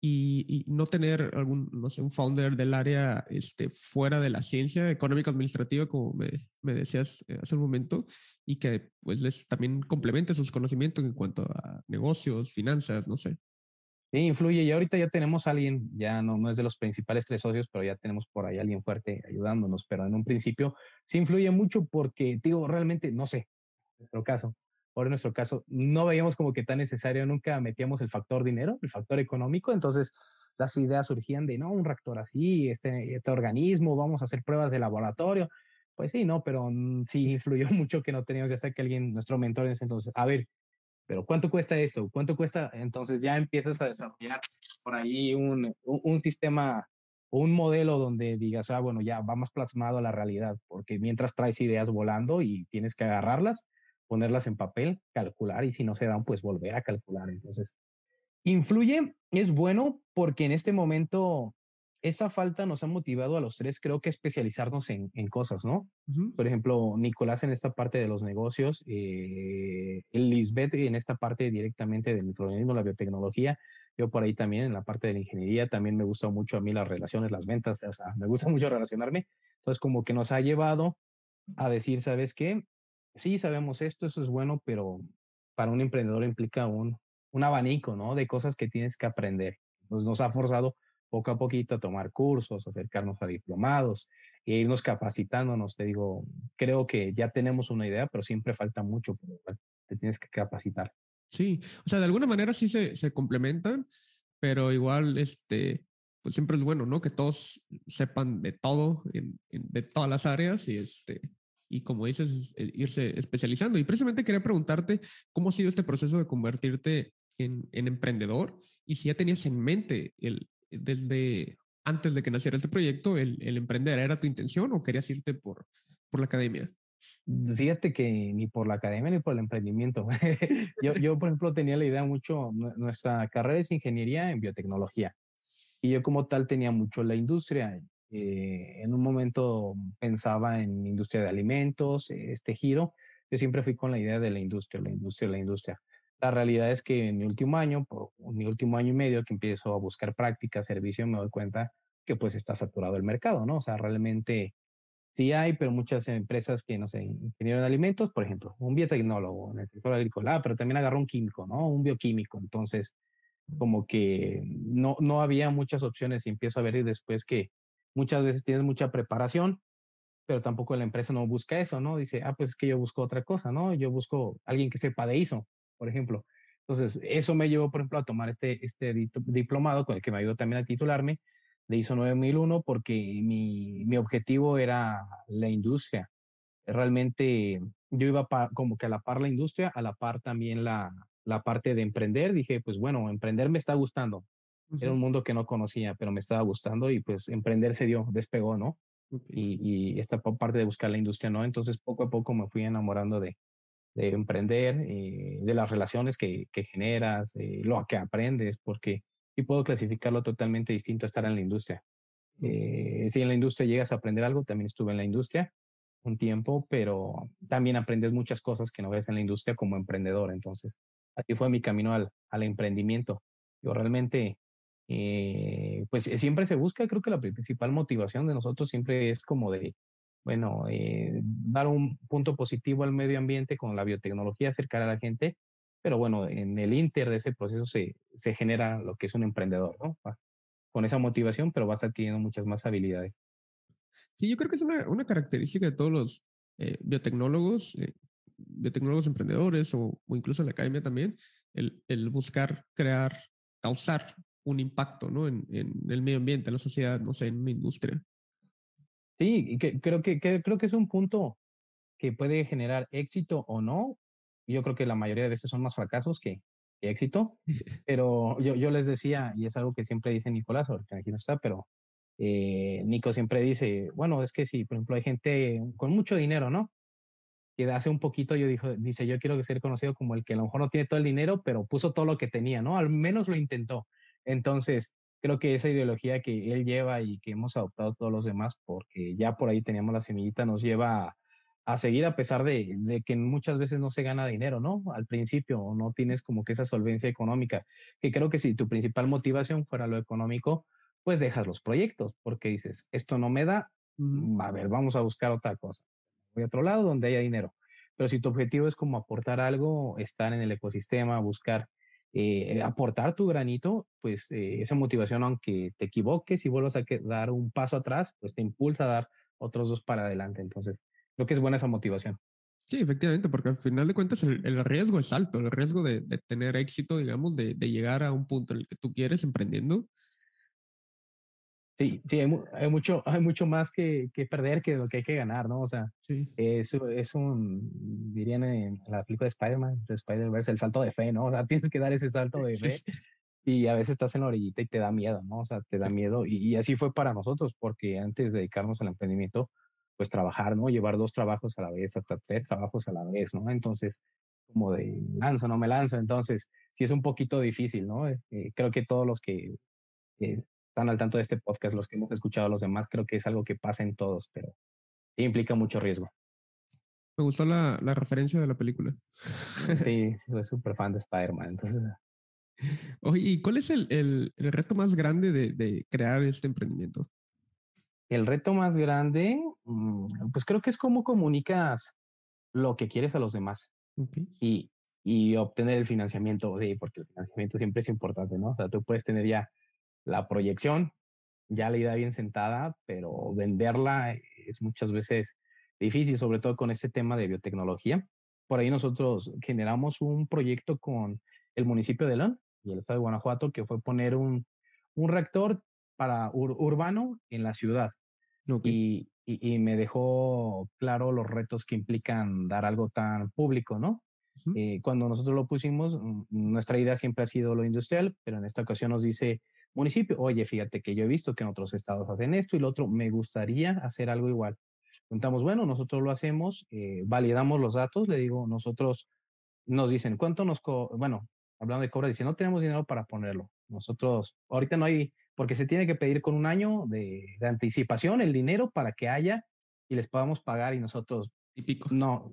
y, no tener algún, no sé, un founder del área este, fuera de la ciencia económica administrativa, como me, me decías eh, hace un momento, y que pues les también complemente sus conocimientos en cuanto a negocios, finanzas, no sé? Sí, influye. Y ahorita ya tenemos a alguien, ya no, no es de los principales tres socios, pero ya tenemos por ahí alguien fuerte ayudándonos. Pero en un principio sí influye mucho porque, digo, realmente, no sé, en nuestro caso, en nuestro caso, no veíamos como que tan necesario, nunca metíamos el factor dinero, el factor económico. Entonces, las ideas surgían de, no, un reactor así, este, este organismo, vamos a hacer pruebas de laboratorio. Pues sí, no, pero mm, sí influyó mucho que no teníamos ya hasta que alguien, nuestro mentor entonces, a ver, pero ¿cuánto cuesta esto? ¿Cuánto cuesta? Entonces ya empiezas a desarrollar por ahí un, un, sistema un modelo donde digas, ah, bueno, ya vamos plasmado a la realidad, porque mientras traes ideas volando y tienes que agarrarlas, ponerlas en papel, calcular y si no se dan, pues volver a calcular. Entonces, influye, es bueno porque en este momento esa falta nos ha motivado a los tres, creo que especializarnos en, en cosas, ¿no? Por ejemplo, Nicolás en esta parte de los negocios, eh, Lisbeth en esta parte directamente del microorganismo, la biotecnología, yo por ahí también en la parte de la ingeniería, también me gusta mucho a mí las relaciones, las ventas, o sea, me gusta mucho relacionarme. Entonces, como que nos ha llevado a decir, ¿sabes qué? Sí, sabemos esto, eso es bueno, pero para un emprendedor implica un, un abanico, ¿no? De cosas que tienes que aprender. Entonces, nos ha forzado poco a poquito a tomar cursos, acercarnos a diplomados e irnos capacitándonos. Te digo, creo que ya tenemos una idea, pero siempre falta mucho, te tienes que capacitar. Sí, o sea, de alguna manera sí se, se complementan, pero igual, este, pues siempre es bueno, ¿no? Que todos sepan de todo, de todas las áreas y este, y como dices, irse especializando. Y precisamente quería preguntarte cómo ha sido este proceso de convertirte en, en, emprendedor y si ya tenías en mente el, desde antes de que naciera este proyecto, el, el emprender era tu intención o querías irte por, por la academia? Fíjate que ni por la academia ni por el emprendimiento. yo, yo, por ejemplo, tenía la idea mucho, nuestra carrera es ingeniería en biotecnología y yo como tal tenía mucho la industria. Eh, en un momento pensaba en industria de alimentos, este giro. Yo siempre fui con la idea de la industria, la industria, la industria. La realidad es que en mi último año, por mi último año y medio que empiezo a buscar práctica, servicio, me doy cuenta que pues está saturado el mercado, ¿no? O sea, realmente sí hay, pero muchas empresas que, no sé, ingeniero en alimentos, por ejemplo, un biotecnólogo en el sector agrícola, pero también agarró un químico, ¿no? Un bioquímico. Entonces, como que no, no había muchas opciones y empiezo a ver después que muchas veces tienes mucha preparación, pero tampoco la empresa no busca eso, ¿no? Dice, ah, pues es que yo busco otra cosa, ¿no? Yo busco alguien que sepa de ISO por ejemplo. Entonces, eso me llevó, por ejemplo, a tomar este, este diplomado con el que me ayudó también a titularme de ISO 9001 porque mi, mi objetivo era la industria. Realmente yo iba como que a la par la industria, a la par también la, la parte de emprender. Dije, pues bueno, emprender me está gustando. Era un mundo que no conocía, pero me estaba gustando y pues emprender se dio, despegó, ¿no? Y, y, esta parte de buscar la industria, ¿no? Entonces poco a poco me fui enamorando de, de emprender, eh, de las relaciones que, que generas, lo que aprendes, porque y puedo clasificarlo totalmente distinto a estar en la industria. Eh, si en la industria llegas a aprender algo, también estuve en la industria un tiempo, pero también aprendes muchas cosas que no ves en la industria como emprendedor. Entonces, así fue mi camino al, al emprendimiento. Yo realmente, eh, pues siempre se busca, creo que la principal motivación de nosotros siempre es como de, bueno, eh, dar un punto positivo al medio ambiente con la biotecnología, acercar a la gente, pero bueno, en el inter de ese proceso se, se genera lo que es un emprendedor, ¿no? Con esa motivación, pero vas adquiriendo muchas más habilidades. Sí, yo creo que es una, una característica de todos los eh, biotecnólogos, eh, biotecnólogos emprendedores o, o, incluso en la academia también, el, el, buscar crear, causar un impacto ¿no? en, en, el medio ambiente, en la sociedad, no sé, en una industria. Sí, y que, creo, que, que, creo que es un punto que puede generar éxito o no. Yo creo que la mayoría de veces son más fracasos que, que éxito, pero yo, yo les decía, y es algo que siempre dice Nicolás, ahorita aquí no está, pero eh, Nico siempre dice, bueno, es que si, por ejemplo, hay gente con mucho dinero, ¿no? Que hace un poquito yo dijo, dice, yo quiero ser conocido como el que a lo mejor no tiene todo el dinero, pero puso todo lo que tenía, ¿no? Al menos lo intentó. Entonces, creo que esa ideología que él lleva y que hemos adoptado todos los demás, porque ya por ahí teníamos la semillita, nos lleva a, a seguir a pesar de, de, que muchas veces no se gana dinero, ¿no? Al principio no tienes como que esa solvencia económica, que creo que si tu principal motivación fuera lo económico, pues dejas los proyectos porque dices, esto no me da, mm, a ver, vamos a buscar otra cosa. Voy a otro lado donde haya dinero. Pero si tu objetivo es como aportar algo, estar en el ecosistema, buscar eh, aportar tu granito, pues eh, esa motivación, aunque te equivoques y vuelvas a dar un paso atrás, pues te impulsa a dar otros dos para adelante. Entonces, creo que es buena esa motivación. Sí, efectivamente, porque al final de cuentas el, riesgo es alto, el riesgo de, de tener éxito, digamos, de, de, llegar a un punto en el que tú quieres emprendiendo, Sí, sí, hay, hay, mucho, hay mucho más que, que, perder que lo que hay que ganar, ¿no? O sea, sí. es, es un, dirían en la película de Spider-Man, de Spider-Verse, el salto de fe, ¿no? O sea, tienes que dar ese salto de fe y a veces estás en la orillita y te da miedo, ¿no? O sea, te da miedo y, y, así fue para nosotros, porque antes de dedicarnos al emprendimiento, pues trabajar, ¿no? Llevar dos trabajos a la vez, hasta tres trabajos a la vez, ¿no? Entonces, como de lanzo, no me lanzo, entonces, sí es un poquito difícil, ¿no? Eh, creo que todos los que eh, están al tanto de este podcast, los que hemos escuchado a los demás, creo que es algo que pasa en todos, pero implica mucho riesgo. Me gustó la, la referencia de la película. Sí, sí soy súper fan de Spider-Man. Entonces... Oye, ¿y cuál es el, el, el reto más grande de, de, crear este emprendimiento? El reto más grande, mm, pues creo que es cómo comunicas lo que quieres a los demás okay. y, y obtener el financiamiento, sí, porque el financiamiento siempre es importante, ¿no? O sea, tú puedes tener ya la proyección, ya la idea bien sentada, pero venderla es muchas veces difícil, sobre todo con este tema de biotecnología. Por ahí nosotros generamos un proyecto con el municipio de León y el estado de Guanajuato, que fue poner un, un reactor para ur urbano en la ciudad. Okay. Y, y, y, me dejó claro los retos que implican dar algo tan público, ¿no? Uh -huh. eh, cuando nosotros lo pusimos, nuestra idea siempre ha sido lo industrial, pero en esta ocasión nos dice, municipio, oye, fíjate que yo he visto que en otros estados hacen esto y lo otro, me gustaría hacer algo igual. Contamos, bueno, nosotros lo hacemos, eh, validamos los datos, le digo, nosotros nos dicen, ¿cuánto nos, bueno, hablando de cobra, dice, no tenemos dinero para ponerlo. Nosotros, ahorita no hay, porque se tiene que pedir con un año de, de anticipación el dinero para que haya y les podamos pagar y nosotros, y pico. No,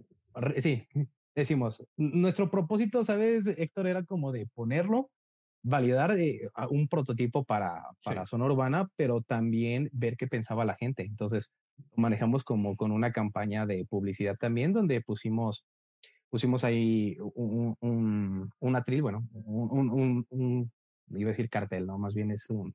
sí, decimos, nuestro propósito, ¿sabes, Héctor? Era como de ponerlo validar eh, un prototipo para, para sí. zona urbana, pero también ver qué pensaba la gente. Entonces, manejamos como con una campaña de publicidad también, donde pusimos, pusimos ahí un, un, un atril, bueno, un, un, un, iba a decir cartel, ¿no? Más bien es un,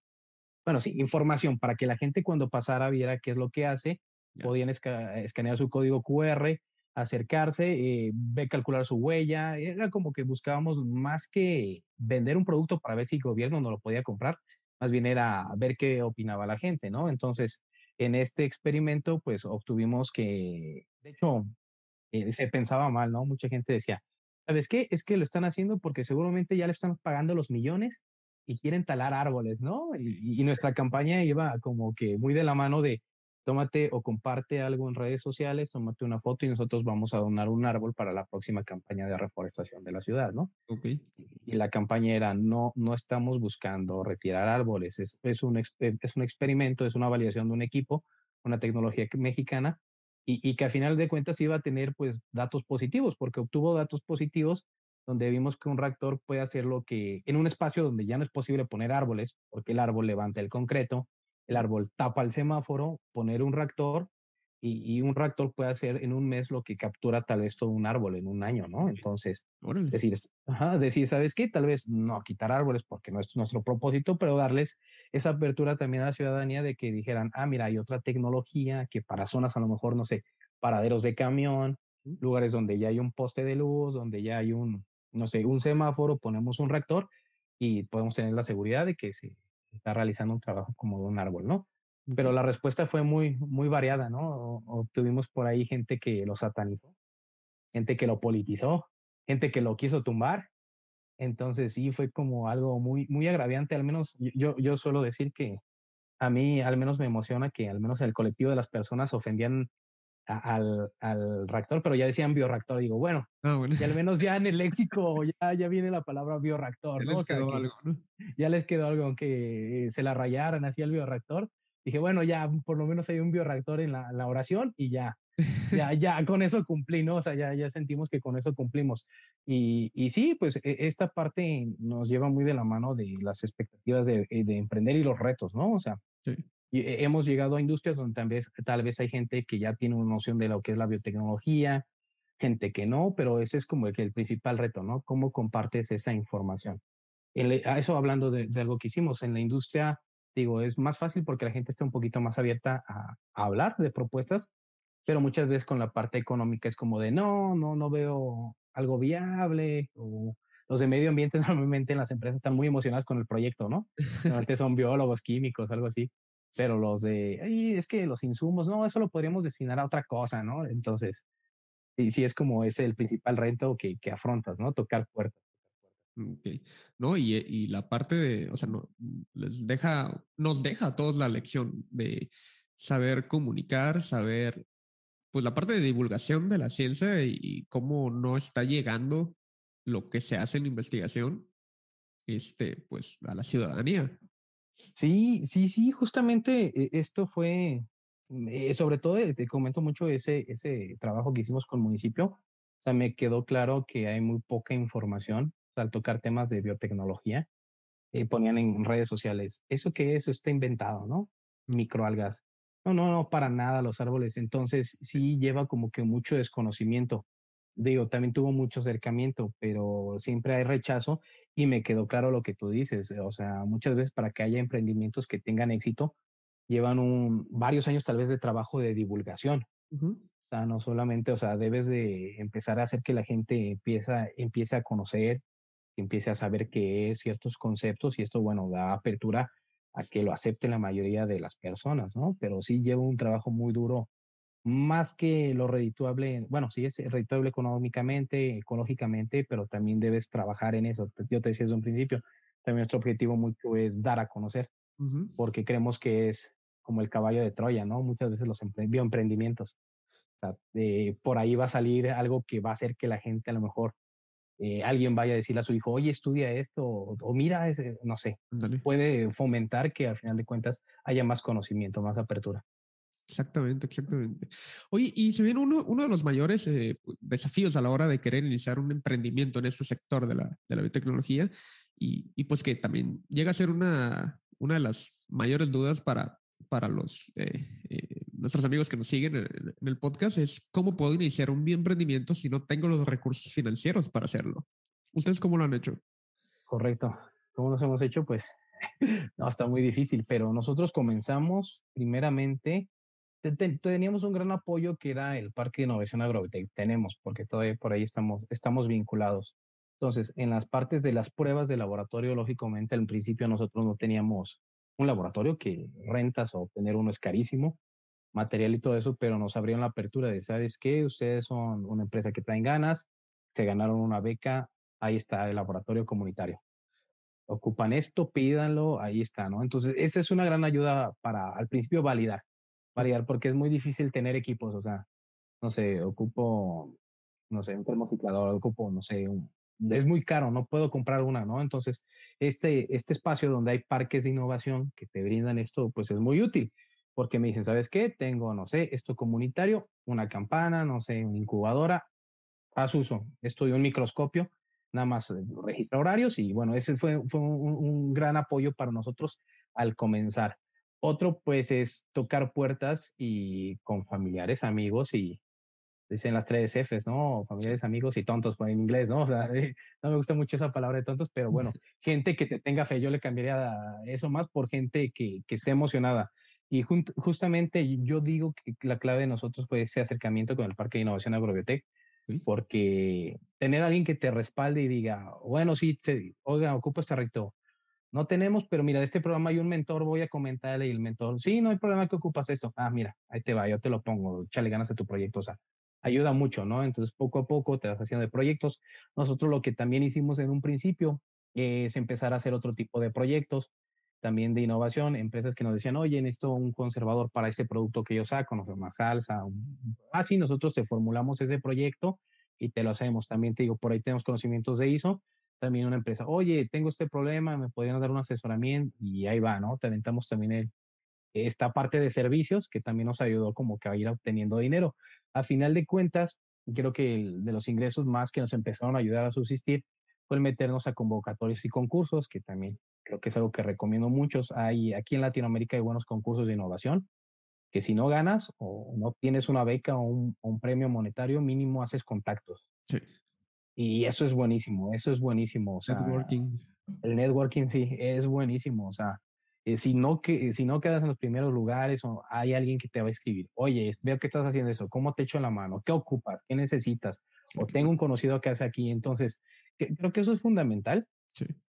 bueno, sí, información para que la gente cuando pasara viera qué es lo que hace, yeah. podían esca escanear su código QR, acercarse, eh, ve calcular su huella, era como que buscábamos más que vender un producto para ver si el gobierno no lo podía comprar, más bien era ver qué opinaba la gente, ¿no? Entonces, en este experimento, pues obtuvimos que, de hecho, eh, se pensaba mal, ¿no? Mucha gente decía, ¿sabes qué? Es que lo están haciendo porque seguramente ya le están pagando los millones y quieren talar árboles, ¿no? Y, y nuestra campaña iba como que muy de la mano de, tómate o comparte algo en redes sociales, tómate una foto y nosotros vamos a donar un árbol para la próxima campaña de reforestación de la ciudad, ¿no? Ok. Y la campaña era, no, no estamos buscando retirar árboles, es, es, un, es un experimento, es una validación de un equipo, una tecnología mexicana, y, y que a final de cuentas iba a tener pues datos positivos, porque obtuvo datos positivos donde vimos que un reactor puede hacer lo que en un espacio donde ya no es posible poner árboles, porque el árbol levanta el concreto, el árbol tapa el semáforo, poner un reactor y, un reactor puede hacer en un mes lo que captura tal vez todo un árbol en un año, ¿no? Entonces, decir, ajá, decir, ¿sabes qué? Tal vez no quitar árboles porque no es nuestro propósito, pero darles esa apertura también a la ciudadanía de que dijeran, ah, mira, hay otra tecnología que para zonas a lo mejor, no sé, paraderos de camión, lugares donde ya hay un poste de luz, donde ya hay un, no sé, un semáforo, ponemos un reactor y podemos tener la seguridad de que se está realizando un trabajo como de un árbol, ¿no? Pero la respuesta fue muy, muy variada, ¿no? Obtuvimos por ahí gente que lo satanizó, gente que lo politizó, gente que lo quiso tumbar. Entonces sí fue como algo muy, muy agraviante. Al menos yo, yo suelo decir que a mí al menos me emociona que al menos el colectivo de las personas ofendían al, al reactor, pero ya decían bioreactor. Digo, bueno, ah, bueno, y al menos ya en el léxico ya, ya viene la palabra bioreactor. ¿no? Ya les quedó algo, aunque se la rayaran así al bioreactor. Dije, bueno, ya por lo menos hay un bioreactor en la, la oración y ya, ya, ya con eso cumplí, ¿no? O sea, ya, ya sentimos que con eso cumplimos. Y, y sí, pues e, esta parte nos lleva muy de la mano de las expectativas de, de emprender y los retos, ¿no? O sea, sí. Eh, hemos llegado a industrias donde tal vez, tal vez hay gente que ya tiene una noción de lo que es la biotecnología, gente que no, pero ese es como el, el principal reto, ¿no? ¿Cómo compartes esa información? a eso hablando de, algo que hicimos en la industria, digo, es más fácil porque la gente está un poquito más abierta a, a, hablar de propuestas, pero muchas veces con la parte económica es como de, no, no, no veo algo viable o los de medio ambiente normalmente en las empresas están muy emocionados con el proyecto, ¿no? Normalmente son biólogos, químicos, algo así pero los de, Ay, es que los insumos, no, eso lo podríamos destinar a otra cosa, ¿no? Entonces, sí, sí es como ese el principal reto que, que afrontas, ¿no? Tocar puertas. Okay. No, y, y, la parte de, o sea, no, les deja, nos deja a todos la lección de saber comunicar, saber, pues la parte de divulgación de la ciencia y, cómo no está llegando lo que se hace en investigación, este, pues a la ciudadanía. Sí, sí, sí, justamente eh, esto fue, eh, sobre todo eh, te comento mucho ese, ese trabajo que hicimos con el municipio. O sea, me quedó claro que hay muy poca información al tocar temas de biotecnología. ponían en redes sociales, ¿eso qué es? Está inventado, ¿no? Microalgas. No, no, no, para nada los árboles. Entonces sí lleva como que mucho desconocimiento. Digo, también tuvo mucho acercamiento, pero siempre hay rechazo y me quedó claro lo que tú dices, o sea, muchas veces para que haya emprendimientos que tengan éxito, llevan un, varios años tal vez de trabajo de divulgación. O sea, no solamente, o sea, debes de empezar a hacer que la gente empieza, empiece a conocer, empiece a saber qué es ciertos conceptos y esto, bueno, da apertura a que lo acepte la mayoría de las personas, ¿no? Pero sí lleva un trabajo muy duro más que lo redituable, bueno, sí es redituable económicamente, ecológicamente, pero también debes trabajar en eso. Yo te decía desde un principio, también nuestro objetivo mucho es dar a conocer, porque creemos que es como el caballo de Troya, ¿no? Muchas veces los bioemprendimientos. O sea, por ahí va a salir algo que va a hacer que la gente a lo mejor eh, alguien vaya a decirle a su hijo, oye, estudia esto, o, mira, ese, no sé, puede fomentar que al final de cuentas haya más conocimiento, más apertura. Exactamente, exactamente. Oye, y se viene uno, uno de los mayores eh, desafíos a la hora de querer iniciar un emprendimiento en este sector de la, de la biotecnología y, y, pues que también llega a ser una, una de las mayores dudas para, para los, eh, eh, nuestros amigos que nos siguen en, el podcast es cómo puedo iniciar un emprendimiento si no tengo los recursos financieros para hacerlo. ¿Ustedes cómo lo han hecho? Correcto. ¿Cómo nos hemos hecho? Pues no, está muy difícil, pero nosotros comenzamos primeramente teníamos un gran apoyo que era el Parque de Innovación Agrotech. Tenemos, porque todavía por ahí estamos, estamos vinculados. Entonces, en las partes de las pruebas de laboratorio, lógicamente, al principio nosotros no teníamos un laboratorio que rentas o obtener uno es carísimo, material y todo eso, pero nos abrieron la apertura de, ¿sabes qué? Ustedes son una empresa que traen ganas, se ganaron una beca, ahí está el laboratorio comunitario. Ocupan esto, pídanlo, ahí está, ¿no? Entonces, esa es una gran ayuda para al principio validar variar, porque es muy difícil tener equipos, o sea, no sé, ocupo, no sé, un termociclador, ocupo, no sé, es muy caro, no puedo comprar una, ¿no? Entonces, este, este espacio donde hay parques de innovación que te brindan esto, pues es muy útil, porque me dicen, ¿sabes qué? Tengo, no sé, esto comunitario, una campana, no sé, una incubadora, haz uso, esto un microscopio, nada más eh, registra horarios y bueno, ese fue, fue un, gran apoyo para nosotros al comenzar. Otro pues es tocar puertas y con familiares, amigos y dicen las tres Fs, ¿no? Familiares, amigos y tontos en inglés, ¿no? O sea, no me gusta mucho esa palabra de tontos, pero bueno, gente que te tenga fe, yo le cambiaría eso más por gente que, que esté emocionada. Y justamente yo digo que la clave de nosotros fue ese acercamiento con el Parque de Innovación Agrobiotec, porque tener a alguien que te respalde y diga, bueno, sí, oiga, ocupo este recto. No tenemos, pero mira, de este programa hay un mentor, voy a comentarle y el mentor, sí, no hay problema que ocupas esto. Ah, mira, ahí te va, yo te lo pongo, échale ganas a tu proyecto. O sea, ayuda mucho, ¿no? Entonces, poco a poco te vas haciendo de proyectos. Nosotros lo que también hicimos en un principio es empezar a hacer otro tipo de proyectos también de innovación, empresas que nos decían, oye, necesito un conservador para este producto que yo saco, no sé, más salsa. Así ah, nosotros te formulamos ese proyecto y te lo hacemos. También te digo, por ahí tenemos conocimientos de ISO. También una empresa, oye, tengo este problema, me podrían dar un asesoramiento y ahí va, ¿no? Te aventamos también el, esta parte de servicios que también nos ayudó como que a ir obteniendo dinero. A final de cuentas, creo que de los ingresos más que nos empezaron a ayudar a subsistir fue el meternos a convocatorios y concursos, que también creo que es algo que recomiendo muchos. Hay, aquí en Latinoamérica hay buenos concursos de innovación, que si no ganas o no tienes una beca o un, premio monetario, mínimo haces contactos. Sí. Y eso es buenísimo, eso es buenísimo. O sea, networking. El networking sí, es buenísimo. O sea, eh, si, no que, si no quedas en los primeros lugares o hay alguien que te va a escribir, oye, veo que estás haciendo eso, ¿cómo te echo la mano? ¿Qué ocupas? ¿Qué necesitas? O tengo un conocido que hace aquí. Entonces, creo que eso es fundamental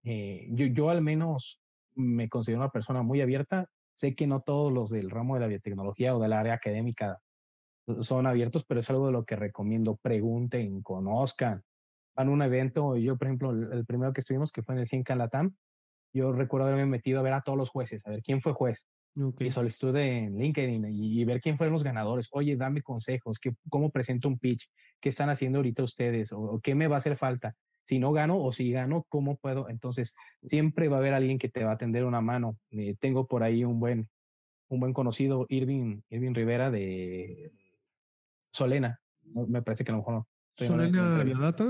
eh, yo, yo al menos me considero una persona muy abierta. Sé que no todos los del ramo de la biotecnología o del área académica son abiertos, pero es algo de lo que recomiendo. Pregunten, conozcan. Van a un evento, yo por ejemplo, el, primero que estuvimos, que fue en el 100 Calatam, yo recuerdo haberme metido a ver a todos los jueces, a ver quién fue juez. Y solicitud en LinkedIn y, ver quién fueron los ganadores. Oye, dame consejos, que, cómo presento un pitch, qué están haciendo ahorita ustedes o qué me va a hacer falta si no gano o si gano, ¿cómo puedo? Entonces, siempre va a haber alguien que te va a tender una mano. Eh, tengo por ahí un buen, un buen conocido, Irving, Irving Rivera de Solena. me parece que a lo mejor no. ¿Solena la data?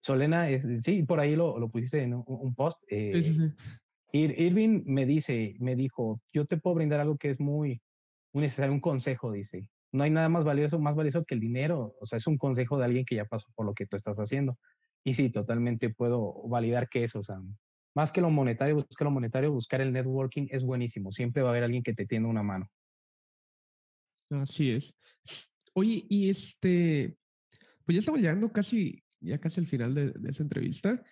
Solena, es, sí, por ahí lo, lo pusiste en un, post. sí, sí, sí. Irving me dice, me dijo, yo te puedo brindar algo que es muy, muy necesario, un consejo, dice. No hay nada más valioso, más valioso que el dinero. O sea, es un consejo de alguien que ya pasó por lo que tú estás haciendo. Y sí, totalmente puedo validar que eso, o sea, más que lo monetario, buscar lo monetario, buscar el networking es buenísimo. Siempre va a haber alguien que te tienda una mano. Así es. Oye, y este, pues ya estamos llegando casi, ya casi al final de, esta entrevista.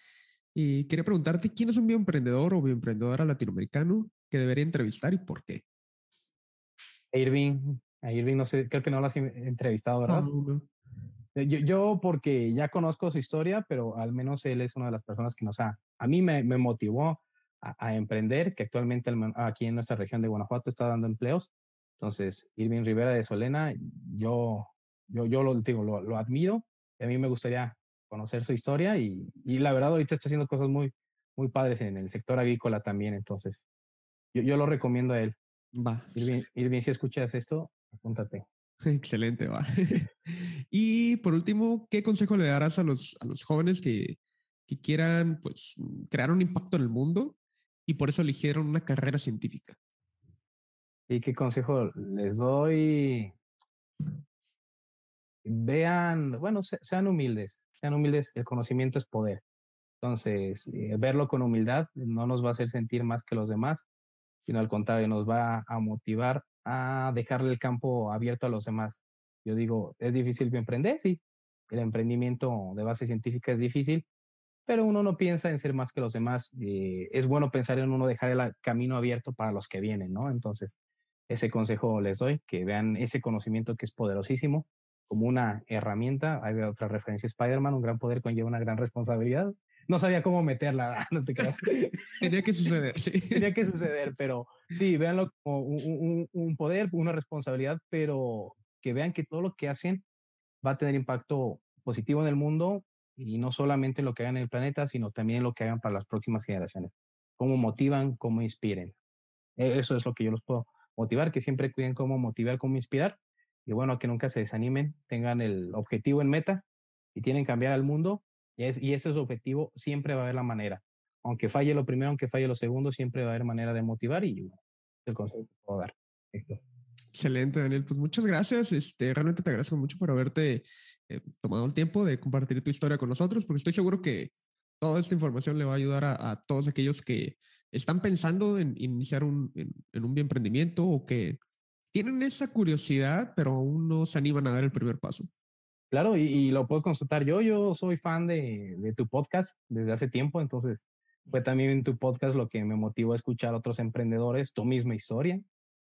Y quería preguntarte, ¿quién es un bioemprendedor o bioemprendedora latinoamericano que debería entrevistar y por qué? Irving, a Irving no sé, creo que no lo has entrevistado, ¿verdad? no. Eh, yo, porque ya conozco su historia, pero al menos él es una de las personas que nos ha, a mí me, me motivó a, emprender, que actualmente aquí en nuestra región de Guanajuato está dando empleos. Entonces, Irving Rivera de Solena, yo, yo, yo lo, digo, lo, lo admiro y a mí me gustaría conocer su historia y, y, la verdad ahorita está haciendo cosas muy, muy padres en el sector agrícola también. Entonces, yo, yo lo recomiendo a él. Va. Irving, Irving, si escuchas esto, apúntate. Excelente, va. y por último, ¿qué consejo le darás a los, a los jóvenes que, que quieran pues, crear un impacto en el mundo y por eso eligieron una carrera científica? ¿Y qué consejo les doy? Vean, bueno, sean humildes, sean humildes, el conocimiento es poder. Entonces, eh, verlo con humildad no nos va a hacer sentir más que los demás, sino al contrario, nos va a motivar a dejarle el campo abierto a los demás. Yo digo, ¿es difícil emprender? Sí, el emprendimiento de base científica es difícil, pero uno no piensa en ser más que los demás. Eh, es bueno pensar en uno dejar el camino abierto para los que vienen, ¿no? Entonces, ese consejo les doy, que vean ese conocimiento que es poderosísimo como una herramienta. Hay otra referencia, Spider-Man, un gran poder conlleva una gran responsabilidad. no sabía cómo meterla, no te creas. Tenía que suceder, sí. Tenía que suceder, pero sí, véanlo como un, un, poder, una responsabilidad, pero que vean que todo lo que hacen va a tener impacto positivo en el mundo y no solamente lo que hagan en el planeta, sino también lo que hagan para las próximas generaciones. Cómo motivan, cómo inspiren. E, eso es lo que yo los puedo motivar, que siempre cuiden cómo motivar, cómo inspirar. Y bueno, que nunca se desanimen, tengan el objetivo en meta y tienen que cambiar al mundo. Y, es, y ese es su objetivo, siempre va a haber la manera. Aunque falle lo primero, aunque falle lo segundo, siempre va a haber manera de motivar y bueno, el consejo que puedo dar. Excelente, Daniel. Pues muchas gracias. Este, realmente te agradezco mucho por haberte eh, tomado el tiempo de compartir tu historia con nosotros, porque estoy seguro que toda esta información le va a ayudar a, todos aquellos que están pensando en iniciar un, en, un emprendimiento o que tienen esa curiosidad, pero aún no se animan a dar el primer paso. Claro, y, lo puedo constatar yo. Yo soy fan de, de, tu podcast desde hace tiempo, entonces fue también en tu podcast lo que me motivó a escuchar a otros emprendedores, tu misma historia,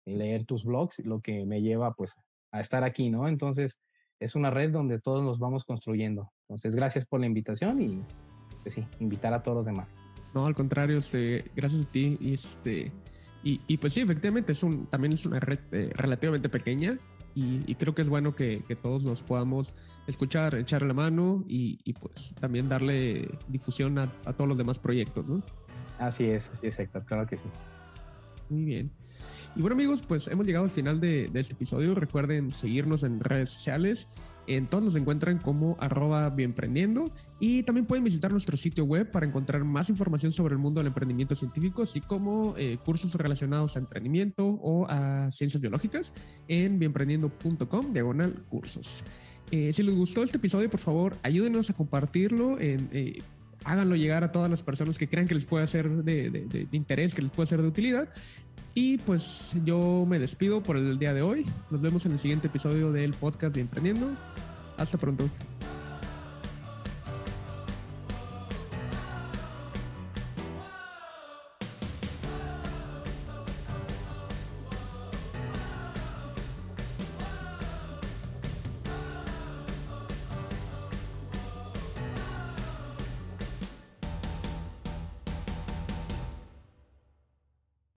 y leer tus blogs, lo que me lleva pues a estar aquí, ¿no? Entonces, es una red donde todos nos vamos construyendo. Entonces, gracias por la invitación y pues sí, invitar a todos los demás. No, al contrario, este, gracias a ti. Y, este, y, pues sí, efectivamente, es un, también es una red eh, relativamente pequeña y, creo que es bueno que, todos nos podamos escuchar, echarle la mano y, pues también darle difusión a, a, todos los demás proyectos, ¿no? Así es, así es, Héctor, claro que sí. Muy bien. Y bueno amigos, pues hemos llegado al final de, este episodio. Recuerden seguirnos en redes sociales. En todos nos encuentran como arroba bienprendiendo y también pueden visitar nuestro sitio web para encontrar más información sobre el mundo del emprendimiento científico, así como eh, cursos relacionados a emprendimiento o a ciencias biológicas en bienprendiendo.com diagonal cursos. Eh, si les gustó este episodio, por favor, ayúdenos a compartirlo. Eh, háganlo llegar a todas las personas que crean que les puede ser de interés, que les puede ser de utilidad. Y pues yo me despido por el día de hoy. Nos vemos en el siguiente episodio del podcast de Emprendiendo. Hasta pronto.